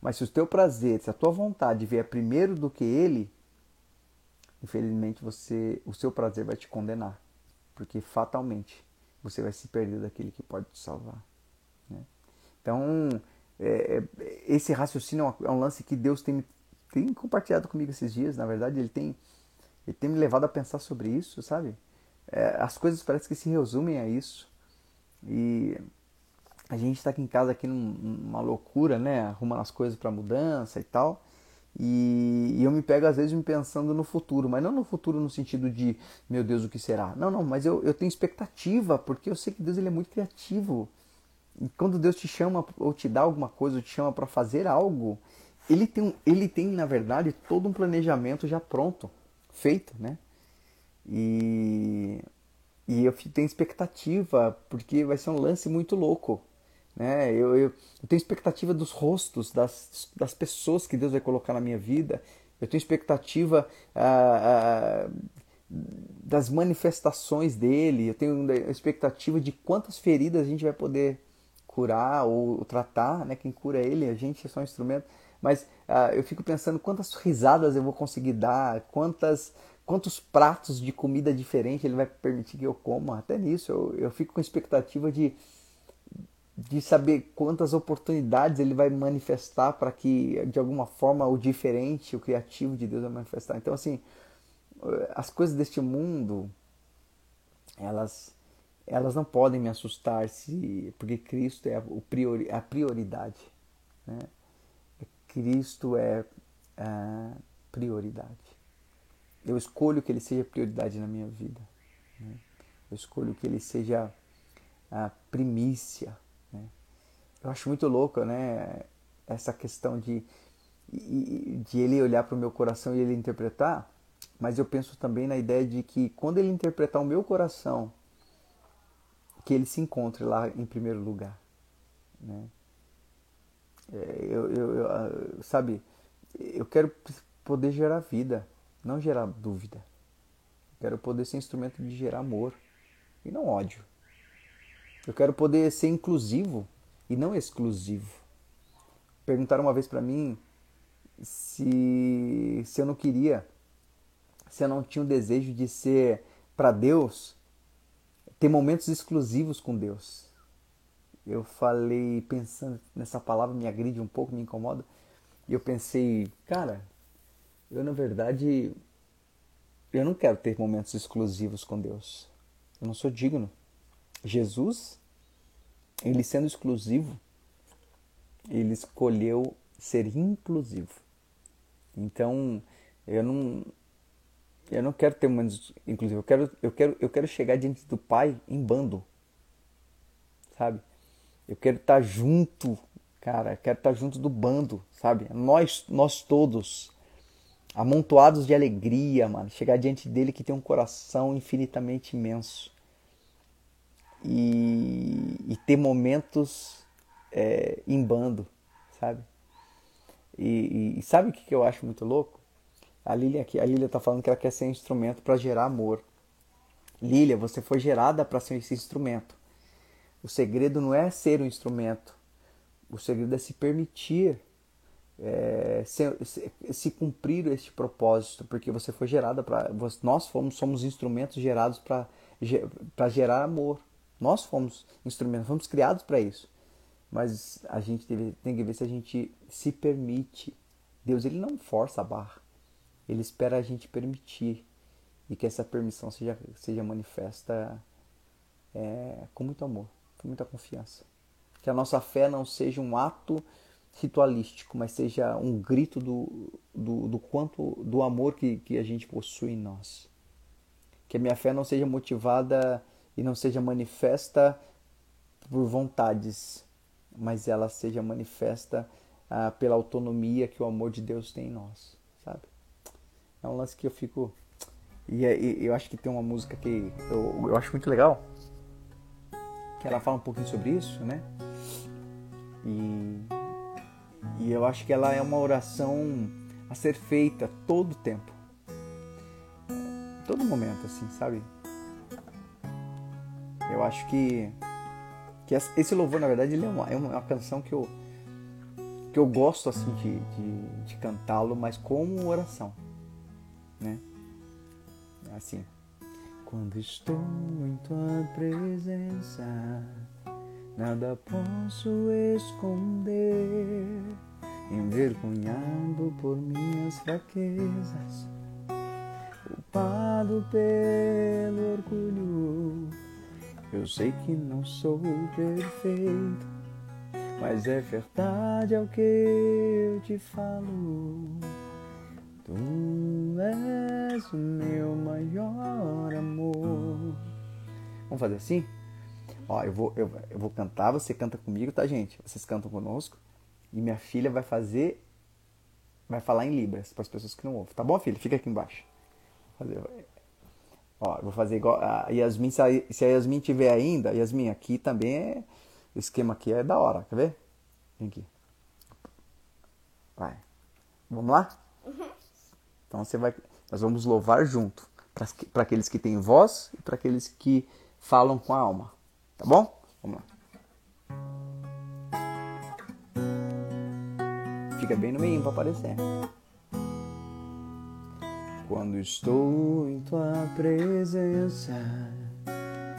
Mas se o teu prazer, se a tua vontade vier primeiro do que ele, infelizmente você, o seu prazer vai te condenar, porque fatalmente você vai se perder daquele que pode te salvar. Né? Então, é, é esse raciocínio é, é um lance que Deus tem, tem compartilhado comigo esses dias. Na verdade, Ele tem, ele tem me levado a pensar sobre isso, sabe? É, as coisas parecem que se resumem a isso. E a gente está aqui em casa aqui numa loucura, né? Arrumando as coisas para mudança e tal. E, eu me pego às vezes me pensando no futuro, mas não no futuro no sentido de, meu Deus, o que será? Não, não, mas eu, eu tenho expectativa, porque eu sei que Deus ele é muito criativo. E quando Deus te chama ou te dá alguma coisa, ou te chama para fazer algo, ele tem, ele tem, na verdade, todo um planejamento já pronto, feito, né? E, e eu tenho expectativa, porque vai ser um lance muito louco. Né? Eu, eu, eu tenho expectativa dos rostos das, das pessoas que Deus vai colocar na minha vida. Eu tenho expectativa ah, ah, das manifestações dele. Eu tenho expectativa de quantas feridas a gente vai poder curar ou tratar. Né? Quem cura é ele, a gente é só um instrumento. Mas ah, eu fico pensando quantas risadas eu vou conseguir dar, quantas quantos pratos de comida diferente ele vai permitir que eu coma. Até nisso eu, eu fico com expectativa de, de saber quantas oportunidades ele vai manifestar para que de alguma forma o diferente, o criativo de Deus vai manifestar. Então assim, as coisas deste mundo elas elas não podem me assustar se porque Cristo é a, priori, a prioridade, né? Cristo é a prioridade eu escolho que ele seja prioridade na minha vida. Né? Eu escolho que ele seja a primícia. Eu acho muito louco né? essa questão de, de ele olhar para o meu coração e ele interpretar, mas eu penso também na ideia de que quando ele interpretar o meu coração, que ele se encontre lá em primeiro lugar. Né? É, eu, eu, eu, ah, sabe, eu quero poder gerar vida não gerar dúvida. quero poder ser instrumento de gerar amor e não ódio. Eu quero poder ser inclusivo e não exclusivo. Perguntaram uma vez para mim se, se eu não queria, se eu não tinha o desejo de ser para Deus, ter momentos exclusivos com Deus. Eu falei, pensando nessa palavra, me agride um pouco, me incomoda. E eu pensei, cara, eu, na verdade, eu não quero ter momentos exclusivos com Deus. Eu não sou digno. Jesus, ele sendo exclusivo, ele escolheu ser inclusivo. Então, eu não eu não quero ter momentos inclusivos. Eu quero eu quero eu quero chegar diante do Pai em bando. Sabe? Eu quero estar junto, cara, eu quero estar junto do bando, sabe? Nós nós todos amontoados de alegria, mano. Chegar diante dele que tem um coração infinitamente imenso. E, e ter momentos é, em bando, sabe? E, e, sabe o que, que eu acho muito louco? A Lilia aqui, a Lilia tá falando que ela quer ser um instrumento para gerar amor. Lilia, você foi gerada para ser esse instrumento. O segredo não é ser um instrumento. O segredo é se permitir é, se, se, se, cumprir este propósito, porque você foi gerada para. Nós fomos, somos instrumentos gerados para gerar amor. Nós fomos instrumentos, fomos criados para isso. Mas a gente tem que ver se a gente se permite. Deus ele não força a barra. Ele espera a gente permitir e que essa permissão seja, seja manifesta é, com muito amor, com muita confiança. Que a nossa fé não seja um ato ritualístico, mas seja um grito do, do, do quanto do amor que, que a gente possui em nós. Que a minha fé não seja motivada e não seja manifesta por vontades, mas ela seja manifesta ah, pela autonomia que o amor de Deus tem em nós, sabe? É um lance que eu fico. E, é, e eu acho que tem uma música que eu, eu acho muito legal, que ela fala um pouquinho sobre isso, né? E e eu acho que ela é uma oração a ser feita todo o tempo. Todo momento, assim, sabe? Eu acho que, que esse louvor, na verdade, ele é, uma, é uma canção que eu, que eu gosto, assim, de, de, de cantá-lo, mas como oração, né? Assim. Quando estou em tua presença nada posso esconder, envergonhado por minhas fraquezas, culpado pelo orgulho. Eu sei que não sou perfeito, mas é verdade ao que eu te falo. Tu és o meu maior amor. Vamos fazer assim? Ó, eu vou, eu, eu vou cantar, você canta comigo, tá, gente? Vocês cantam conosco. E minha filha vai fazer. Vai falar em Libras para as pessoas que não ouvem. Tá bom, filha? Fica aqui embaixo. Fazer, ó, vou fazer igual. A Yasmin, se a, se Yasmin tiver ainda, Yasmin, aqui também é. O esquema aqui é da hora, quer ver? Vem aqui. Vai. Vamos lá? Então você vai. Nós vamos louvar junto. Para aqueles que têm voz e para aqueles que falam com a alma. Tá bom? Vamos lá. Fica bem no meio para aparecer. Quando estou em tua presença,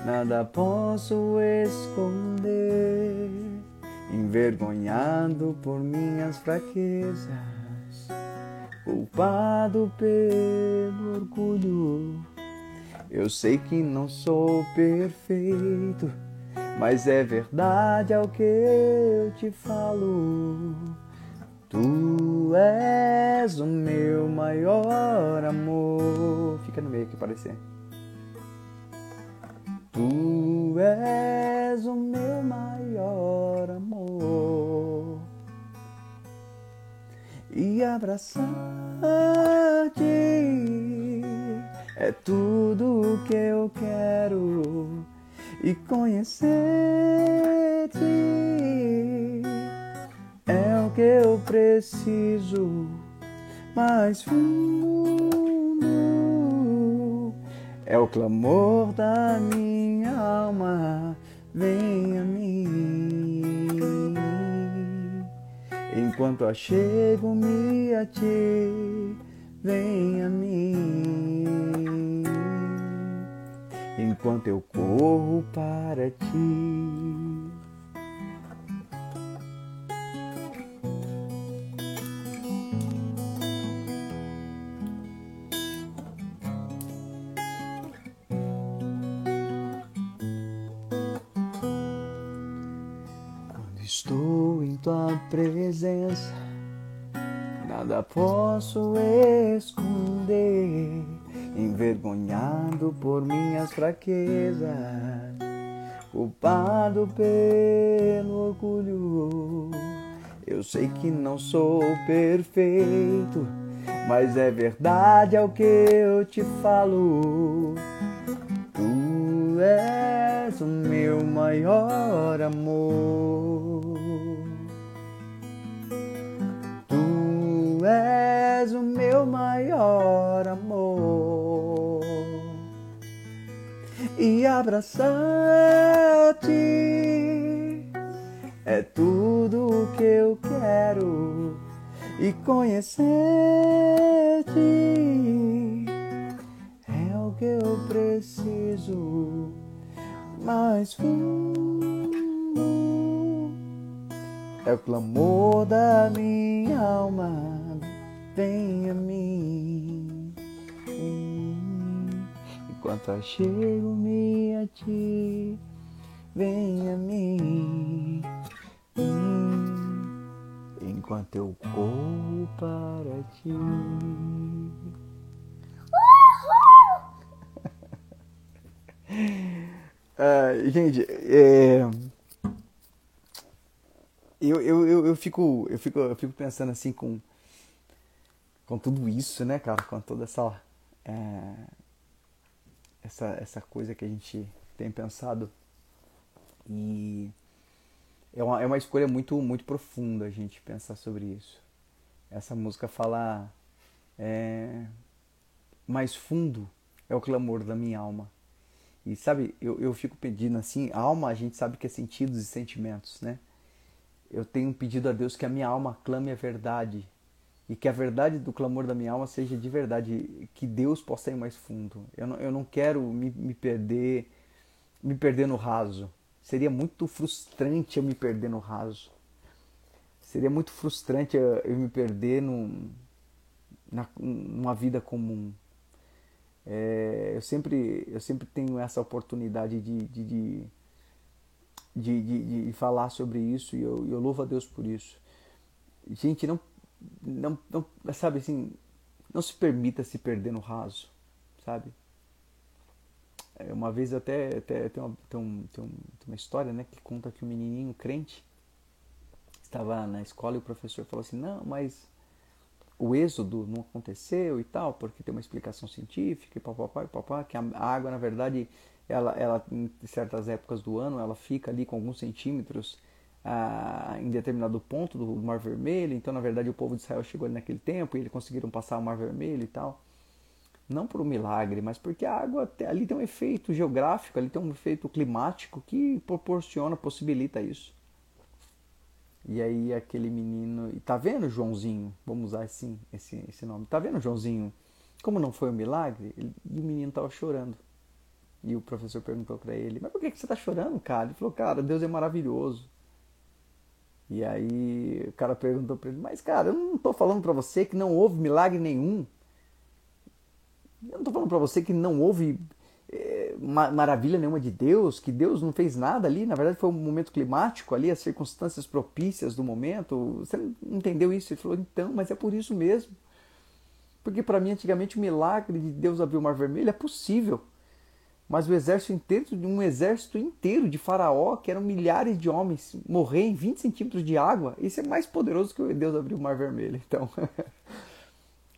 nada posso esconder, envergonhado por minhas fraquezas, culpado pelo orgulho. Eu sei que não sou perfeito, mas é verdade ao que eu te falo. Tu és o meu maior amor. Fica no meio aqui parecer. Tu és o meu maior amor. E abraçar-te é tudo que eu quero. E conhecer-te é o que eu preciso mais fundo. É o clamor da minha alma, vem a mim. Enquanto achego-me a ti, vem a mim. Enquanto eu corro para ti. Presença, nada posso esconder, envergonhado por minhas fraquezas, culpado pelo orgulho. Eu sei que não sou perfeito, mas é verdade ao que eu te falo. Tu és o meu maior amor. És o meu maior amor. E abraçar-te é tudo o que eu quero. E conhecer-te é o que eu preciso mais fundo. É o clamor da minha alma vem a mim. Enquanto achego-me a ti, vem a mim. Enquanto eu corro para ti. Uh, (laughs) gente, é, eu, eu, eu, eu, fico, eu, fico, eu fico pensando assim com com tudo isso, né, cara? Com toda essa, é, essa, essa coisa que a gente tem pensado. E é uma, é uma escolha muito, muito profunda a gente pensar sobre isso. Essa música fala é, mais fundo é o clamor da minha alma. E sabe, eu, eu fico pedindo assim, alma a gente sabe que é sentidos e sentimentos, né? Eu tenho pedido a Deus que a minha alma clame a verdade, e que a verdade do clamor da minha alma seja de verdade, que Deus possa ir mais fundo. Eu não, eu não quero me, me perder, me perder no raso. Seria muito frustrante eu me perder no raso. Seria muito frustrante eu, eu me perder num, na, numa vida comum. É, eu, sempre, eu sempre tenho essa oportunidade de, de, de, de, de falar sobre isso e eu, eu louvo a Deus por isso. Gente, não não, não, sabe assim, não se permita se perder no raso, sabe? É, uma vez até, até tem, uma, tem, um, tem, um, tem uma história né, que conta que um menininho crente estava na escola e o professor falou assim, não, mas o êxodo não aconteceu e tal, porque tem uma explicação científica e papapá e papá, que a água, na verdade, ela, ela em certas épocas do ano, ela fica ali com alguns centímetros ah, em determinado ponto do Mar Vermelho, então, na verdade, o povo de Israel chegou ali naquele tempo e eles conseguiram passar o Mar Vermelho e tal. Não por um milagre, mas porque a água ali tem um efeito geográfico, ali tem um efeito climático que proporciona, possibilita isso. E aí aquele menino, e tá vendo Joãozinho? Vamos usar assim esse, esse nome. Tá vendo Joãozinho? Como não foi um milagre? Ele, e o menino tava chorando. E o professor perguntou para ele: "Mas por que que você tá chorando, cara?" Ele falou: "Cara, Deus é maravilhoso." E aí o cara perguntou para ele: "Mas cara, eu não tô falando para você que não houve milagre nenhum. Eu não tô falando para você que não houve é, maravilha nenhuma de Deus, que Deus não fez nada ali, na verdade foi um momento climático ali, as circunstâncias propícias do momento. Você não entendeu isso? Ele falou, então, mas é por isso mesmo. Porque para mim, antigamente, o milagre de Deus abrir o Mar Vermelho é possível. Mas o exército inteiro, um exército inteiro de faraó, que eram milhares de homens, morrer em 20 centímetros de água, isso é mais poderoso que Deus abrir o Mar Vermelho. Então, (laughs)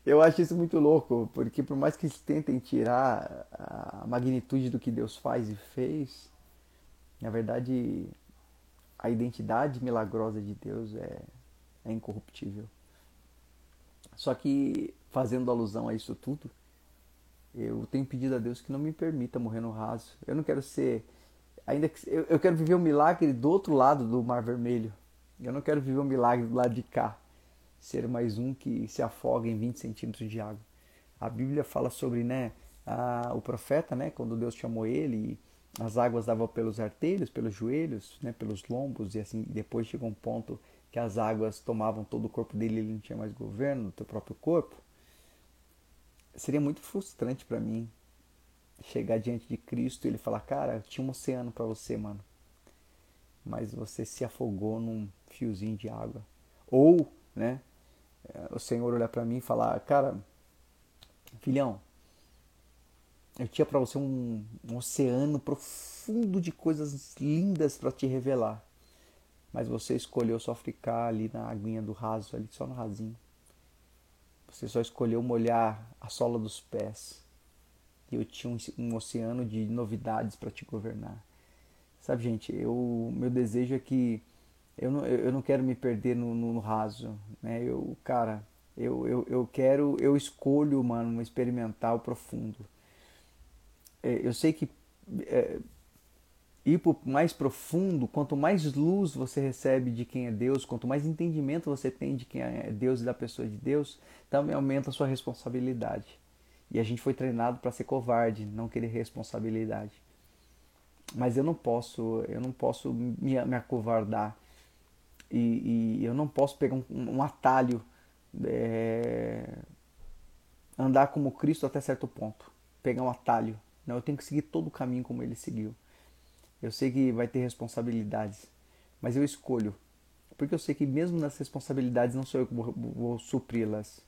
Eu acho isso muito louco, porque por mais que eles tentem tirar a magnitude do que Deus faz e fez, na verdade a identidade milagrosa de Deus é, é incorruptível. Só que, fazendo alusão a isso tudo, eu tenho pedido a Deus que não me permita morrer no raso. Eu não quero ser. Ainda que, eu, eu quero viver o um milagre do outro lado do Mar Vermelho. Eu não quero viver o um milagre do lado de cá ser mais um que se afoga em 20 centímetros de água. A Bíblia fala sobre né, a, o profeta, né, quando Deus chamou ele, as águas davam pelos artelhos, pelos joelhos, né, pelos lombos, e assim depois chegou um ponto que as águas tomavam todo o corpo dele e ele não tinha mais governo do seu próprio corpo. Seria muito frustrante para mim chegar diante de Cristo e ele falar: Cara, tinha um oceano para você, mano, mas você se afogou num fiozinho de água. Ou, né, é, o Senhor olhar para mim e falar: Cara, filhão, eu tinha para você um, um, oceano profundo de coisas lindas para te revelar, mas você escolheu só ficar ali na aguinha do raso, ali só no rasinho. Você só escolheu molhar a sola dos pés. E eu tinha um, um oceano de novidades para te governar. Sabe, gente, eu, meu desejo é que eu não, eu não quero me perder no, no raso, né? Eu, cara, eu, eu, eu quero, eu escolho, mano, experimentar o profundo. É, eu sei que é, ir pro mais profundo, quanto mais luz você recebe de quem é Deus, quanto mais entendimento você tem de quem é Deus e da pessoa de Deus, também aumenta a sua responsabilidade. E a gente foi treinado para ser covarde, não querer responsabilidade. Mas eu não posso, eu não posso me, me acovardar e, e eu não posso pegar um, um atalho, é, andar como Cristo até certo ponto, pegar um atalho. Não, eu tenho que seguir todo o caminho como ele seguiu. Eu sei que vai ter responsabilidades, mas eu escolho, porque eu sei que mesmo nas responsabilidades não sou eu que vou, vou supri-las.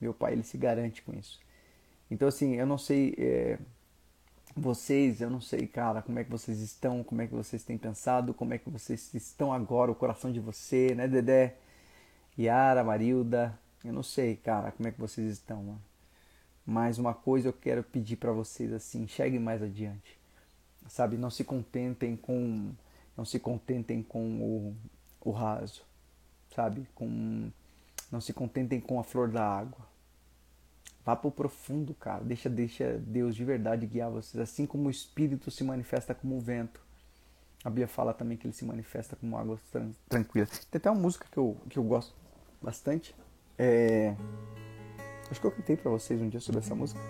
Meu pai ele se garante com isso. Então assim, eu não sei é, vocês, eu não sei, cara, como é que vocês estão, como é que vocês têm pensado, como é que vocês estão agora, o coração de você, né, Dedé? Yara, Marilda, eu não sei, cara, como é que vocês estão, mano. Mas uma coisa eu quero pedir para vocês assim, cheguem mais adiante. Sabe, não se contentem com não se contentem com o, o raso, sabe? Com não se contentem com a flor da água Vá para o profundo, cara. Deixa, deixa Deus de verdade guiar vocês. Assim como o Espírito se manifesta como o vento. A Bíblia fala também que ele se manifesta como água tranquila. Tem até uma música que eu, que eu gosto bastante. É... Acho que eu cantei para vocês um dia sobre essa música.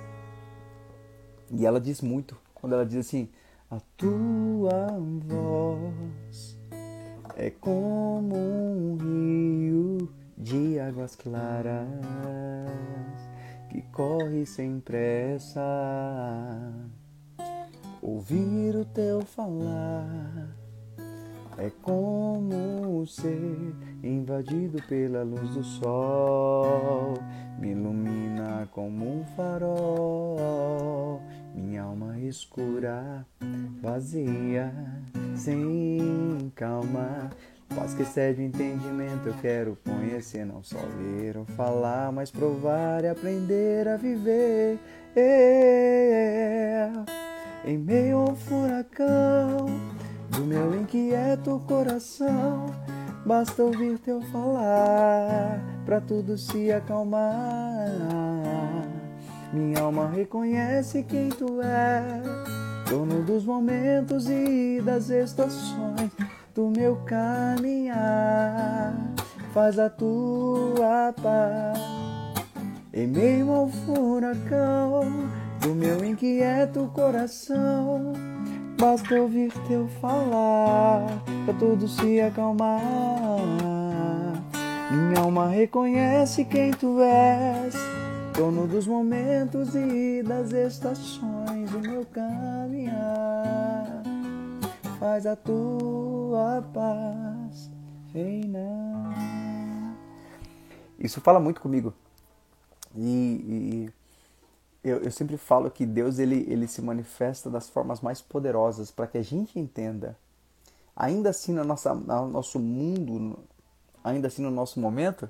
E ela diz muito. Quando ela diz assim: A tua voz é como um rio de águas claras que corre sem pressa. Ouvir o teu falar é como ser invadido pela luz do sol, me ilumina como um farol, minha alma escura, vazia, sem calma. Paz que excede o entendimento, eu quero conhecer, não só ver ou falar, mas provar e aprender a viver. Em meio ao furacão do meu inquieto coração, basta ouvir teu falar para tudo se acalmar. Minha alma reconhece quem tu és, dono dos momentos e das estações do meu caminhar. Faz a tua paz em meio ao furacão do meu inquieto coração. Basta ouvir teu falar pra tudo se acalmar. Minha alma reconhece quem tu és, dono dos momentos e das estações do meu caminhar. Faz a tua paz reinar. Isso fala muito comigo. E, e eu, eu, sempre falo que Deus ele, ele se manifesta das formas mais poderosas para que a gente entenda. Ainda assim, no nossa, no nosso mundo, ainda assim no nosso momento,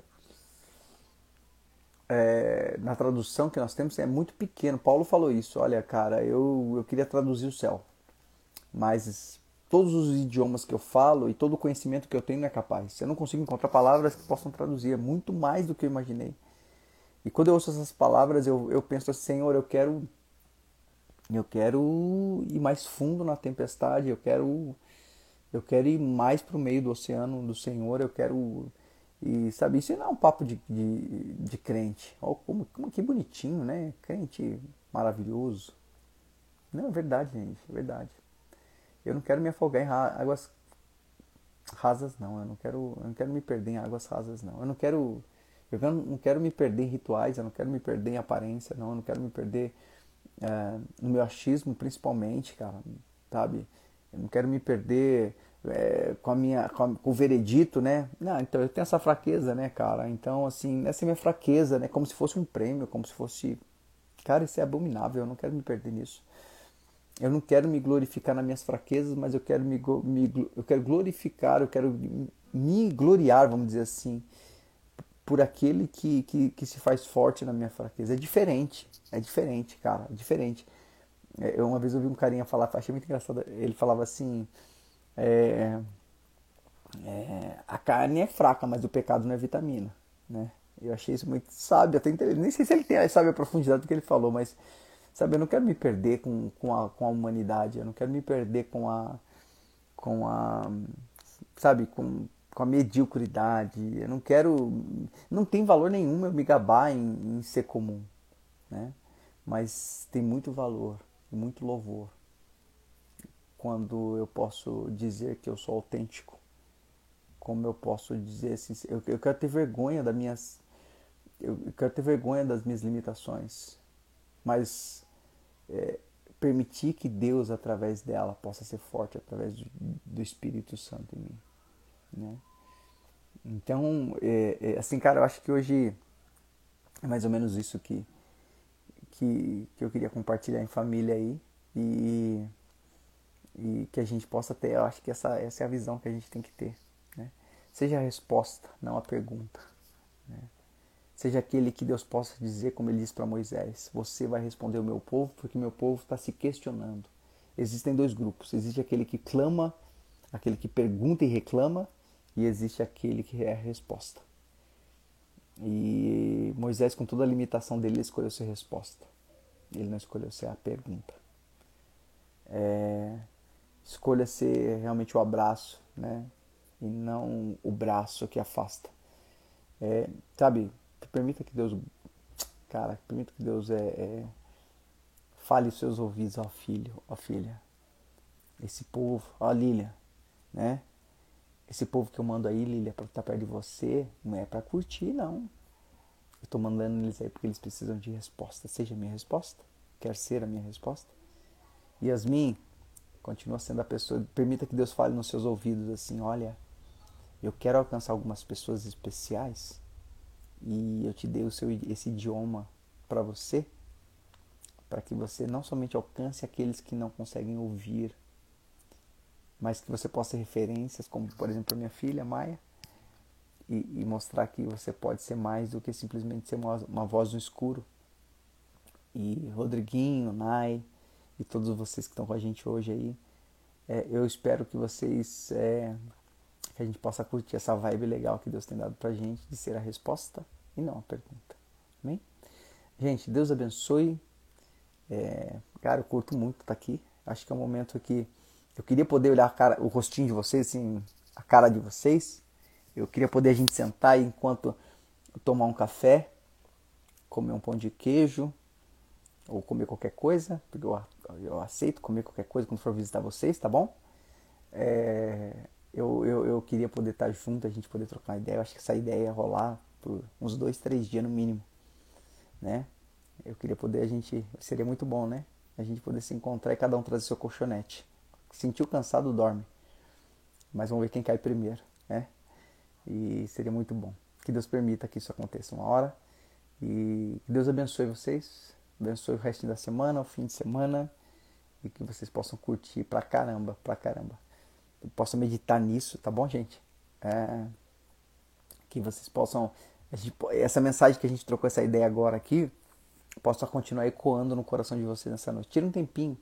é, na tradução que nós temos é muito pequeno. Paulo falou isso. Olha, cara, eu, eu queria traduzir o céu, mas todos os idiomas que eu falo e todo o conhecimento que eu tenho não é capaz. Eu não consigo encontrar palavras que possam traduzir. É muito mais do que eu imaginei. E quando eu ouço essas palavras, eu, eu penso assim, Senhor, eu quero eu quero ir mais fundo na tempestade, eu quero eu quero ir mais para o meio do oceano do Senhor, eu quero e sabe, isso não é um papo de, de, de crente. Oh, como, como que bonitinho, né? Crente maravilhoso. Não, é verdade, gente, é verdade. Eu não quero me afogar em águas rasas, não. Eu não quero, eu não quero me perder em águas rasas, não. Eu não quero eu não quero me perder em rituais, eu não quero me perder em aparência, não, eu não quero me perder é, no meu achismo, principalmente, cara, sabe? Eu não quero me perder é, com a minha com, a, com, o veredito, né? Não, então eu tenho essa fraqueza, né, cara? Então, assim, essa é minha fraqueza, né? Como se fosse um prêmio, como se fosse. Cara, isso é abominável, eu não quero me perder nisso. Eu não quero me glorificar nas minhas fraquezas, mas eu quero me, me eu quero glorificar, eu quero me gloriar, vamos dizer assim, por aquele que, que, que, se faz forte na minha fraqueza. É diferente, é diferente, cara, é diferente. É, eu uma vez ouvi um carinha falar, achei muito engraçado, ele falava assim, é, é, a carne é fraca, mas o pecado não é vitamina, né? Eu achei isso muito sábio, até nem sei se ele tem, sabe a profundidade do que ele falou, mas sabe, eu não quero me perder com, com, a, com a humanidade, eu não quero me perder com a, com a, sabe, com, com a mediocridade. Eu não quero. Não tem valor nenhum eu me gabar em, em ser comum. Né? Mas tem muito valor muito louvor quando eu posso dizer que eu sou autêntico. Como eu posso dizer assim, eu, eu quero ter vergonha das minhas. Eu quero ter vergonha das minhas limitações. Mas é, permitir que Deus, através dela, possa ser forte através do, do Espírito Santo em mim. Né? Então, é, é, assim, cara, eu acho que hoje é mais ou menos isso que, que, que eu queria compartilhar em família aí. E, e que a gente possa ter, eu acho que essa, essa é a visão que a gente tem que ter. Né? Seja a resposta, não a pergunta. Né? Seja aquele que Deus possa dizer, como ele disse para Moisés: Você vai responder o meu povo, porque meu povo está se questionando. Existem dois grupos: existe aquele que clama, aquele que pergunta e reclama, e existe aquele que é a resposta. E Moisés, com toda a limitação dele, escolheu ser resposta. Ele não escolheu ser a pergunta. É, escolha ser realmente o abraço, né? E não o braço que afasta. É, sabe, permita que Deus, cara, permita que Deus é, é fale os seus ouvidos ao filho, ó filha. Esse povo, ó Lília, né? Esse povo que eu mando aí, Lilia, para estar perto de você, não é para curtir, não. Eu estou mandando eles aí porque eles precisam de resposta. Seja a minha resposta. Quer ser a minha resposta? Yasmin, continua sendo a pessoa. Permita que Deus fale nos seus ouvidos assim: olha, eu quero alcançar algumas pessoas especiais e eu te dei o seu, esse idioma para você, para que você não somente alcance aqueles que não conseguem ouvir, mas que você possa referências, como por exemplo a minha filha Maia, e, e, mostrar que você pode ser mais do que simplesmente ser uma, uma voz no escuro. E Rodriguinho, Nai e todos vocês que estão com a gente hoje aí, é, eu espero que vocês é, que a gente possa curtir essa vibe legal que Deus tem dado pra gente de ser a resposta e não a pergunta. Amém? Gente, Deus abençoe. É, cara, eu curto muito estar tá aqui. Acho que é um momento que eu queria poder olhar cara, o rostinho de vocês, assim, a cara de vocês. Eu queria poder a gente sentar enquanto tomar um café, comer um pão de queijo ou comer qualquer coisa, porque eu, eu aceito comer qualquer coisa quando for visitar vocês, tá bom? É, eu, eu, eu queria poder estar junto, a gente poder trocar uma ideia. Eu acho que essa ideia ia rolar por uns dois, três dias no mínimo, né? Eu queria poder, a gente, seria muito bom, né? A gente poder se encontrar e cada um trazer seu colchonete. Sentiu cansado, dorme. Mas vamos ver quem cai primeiro, né? E seria muito bom. Que Deus permita que isso aconteça uma hora. E que Deus abençoe vocês. Abençoe o resto da semana, o fim de semana. E que vocês possam curtir pra caramba, pra caramba. Possam meditar nisso, tá bom, gente? É, que vocês possam. Gente, essa mensagem que a gente trocou, essa ideia agora aqui, possa continuar ecoando no coração de vocês nessa noite. Tira um tempinho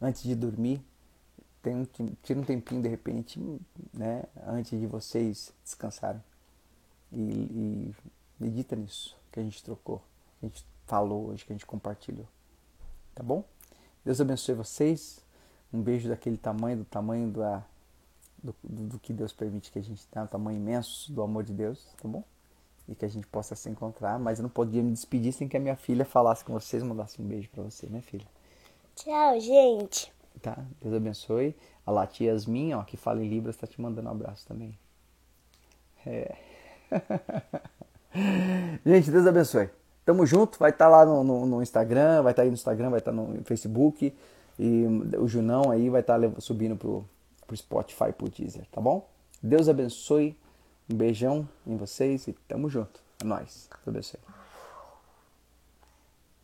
antes de dormir um, tira um tempinho de repente, né, antes de vocês descansarem. E, e medita nisso que a gente trocou, a gente falou hoje, que a gente compartilhou. Tá bom? Deus abençoe vocês. Um beijo daquele tamanho, do tamanho da, do, do, que Deus permite que a gente tenha, um tamanho imenso do amor de Deus, tá bom? E que a gente possa se encontrar. Mas eu não podia me despedir sem que a minha filha falasse com vocês, mandasse um beijo para você, né, filha? Tchau, gente. Tá? Deus abençoe. A lá, tia Yasmin, ó, que fala em Libras, tá te mandando um abraço também. É. (laughs) Gente, Deus abençoe. Tamo junto, vai estar tá lá no, no, no, Instagram, vai estar tá aí no Instagram, vai estar tá no Facebook. E o Junão aí vai estar tá subindo pro, pro Spotify, pro Deezer, tá bom? Deus abençoe. Um beijão em vocês e tamo junto. É nóis. Deus abençoe.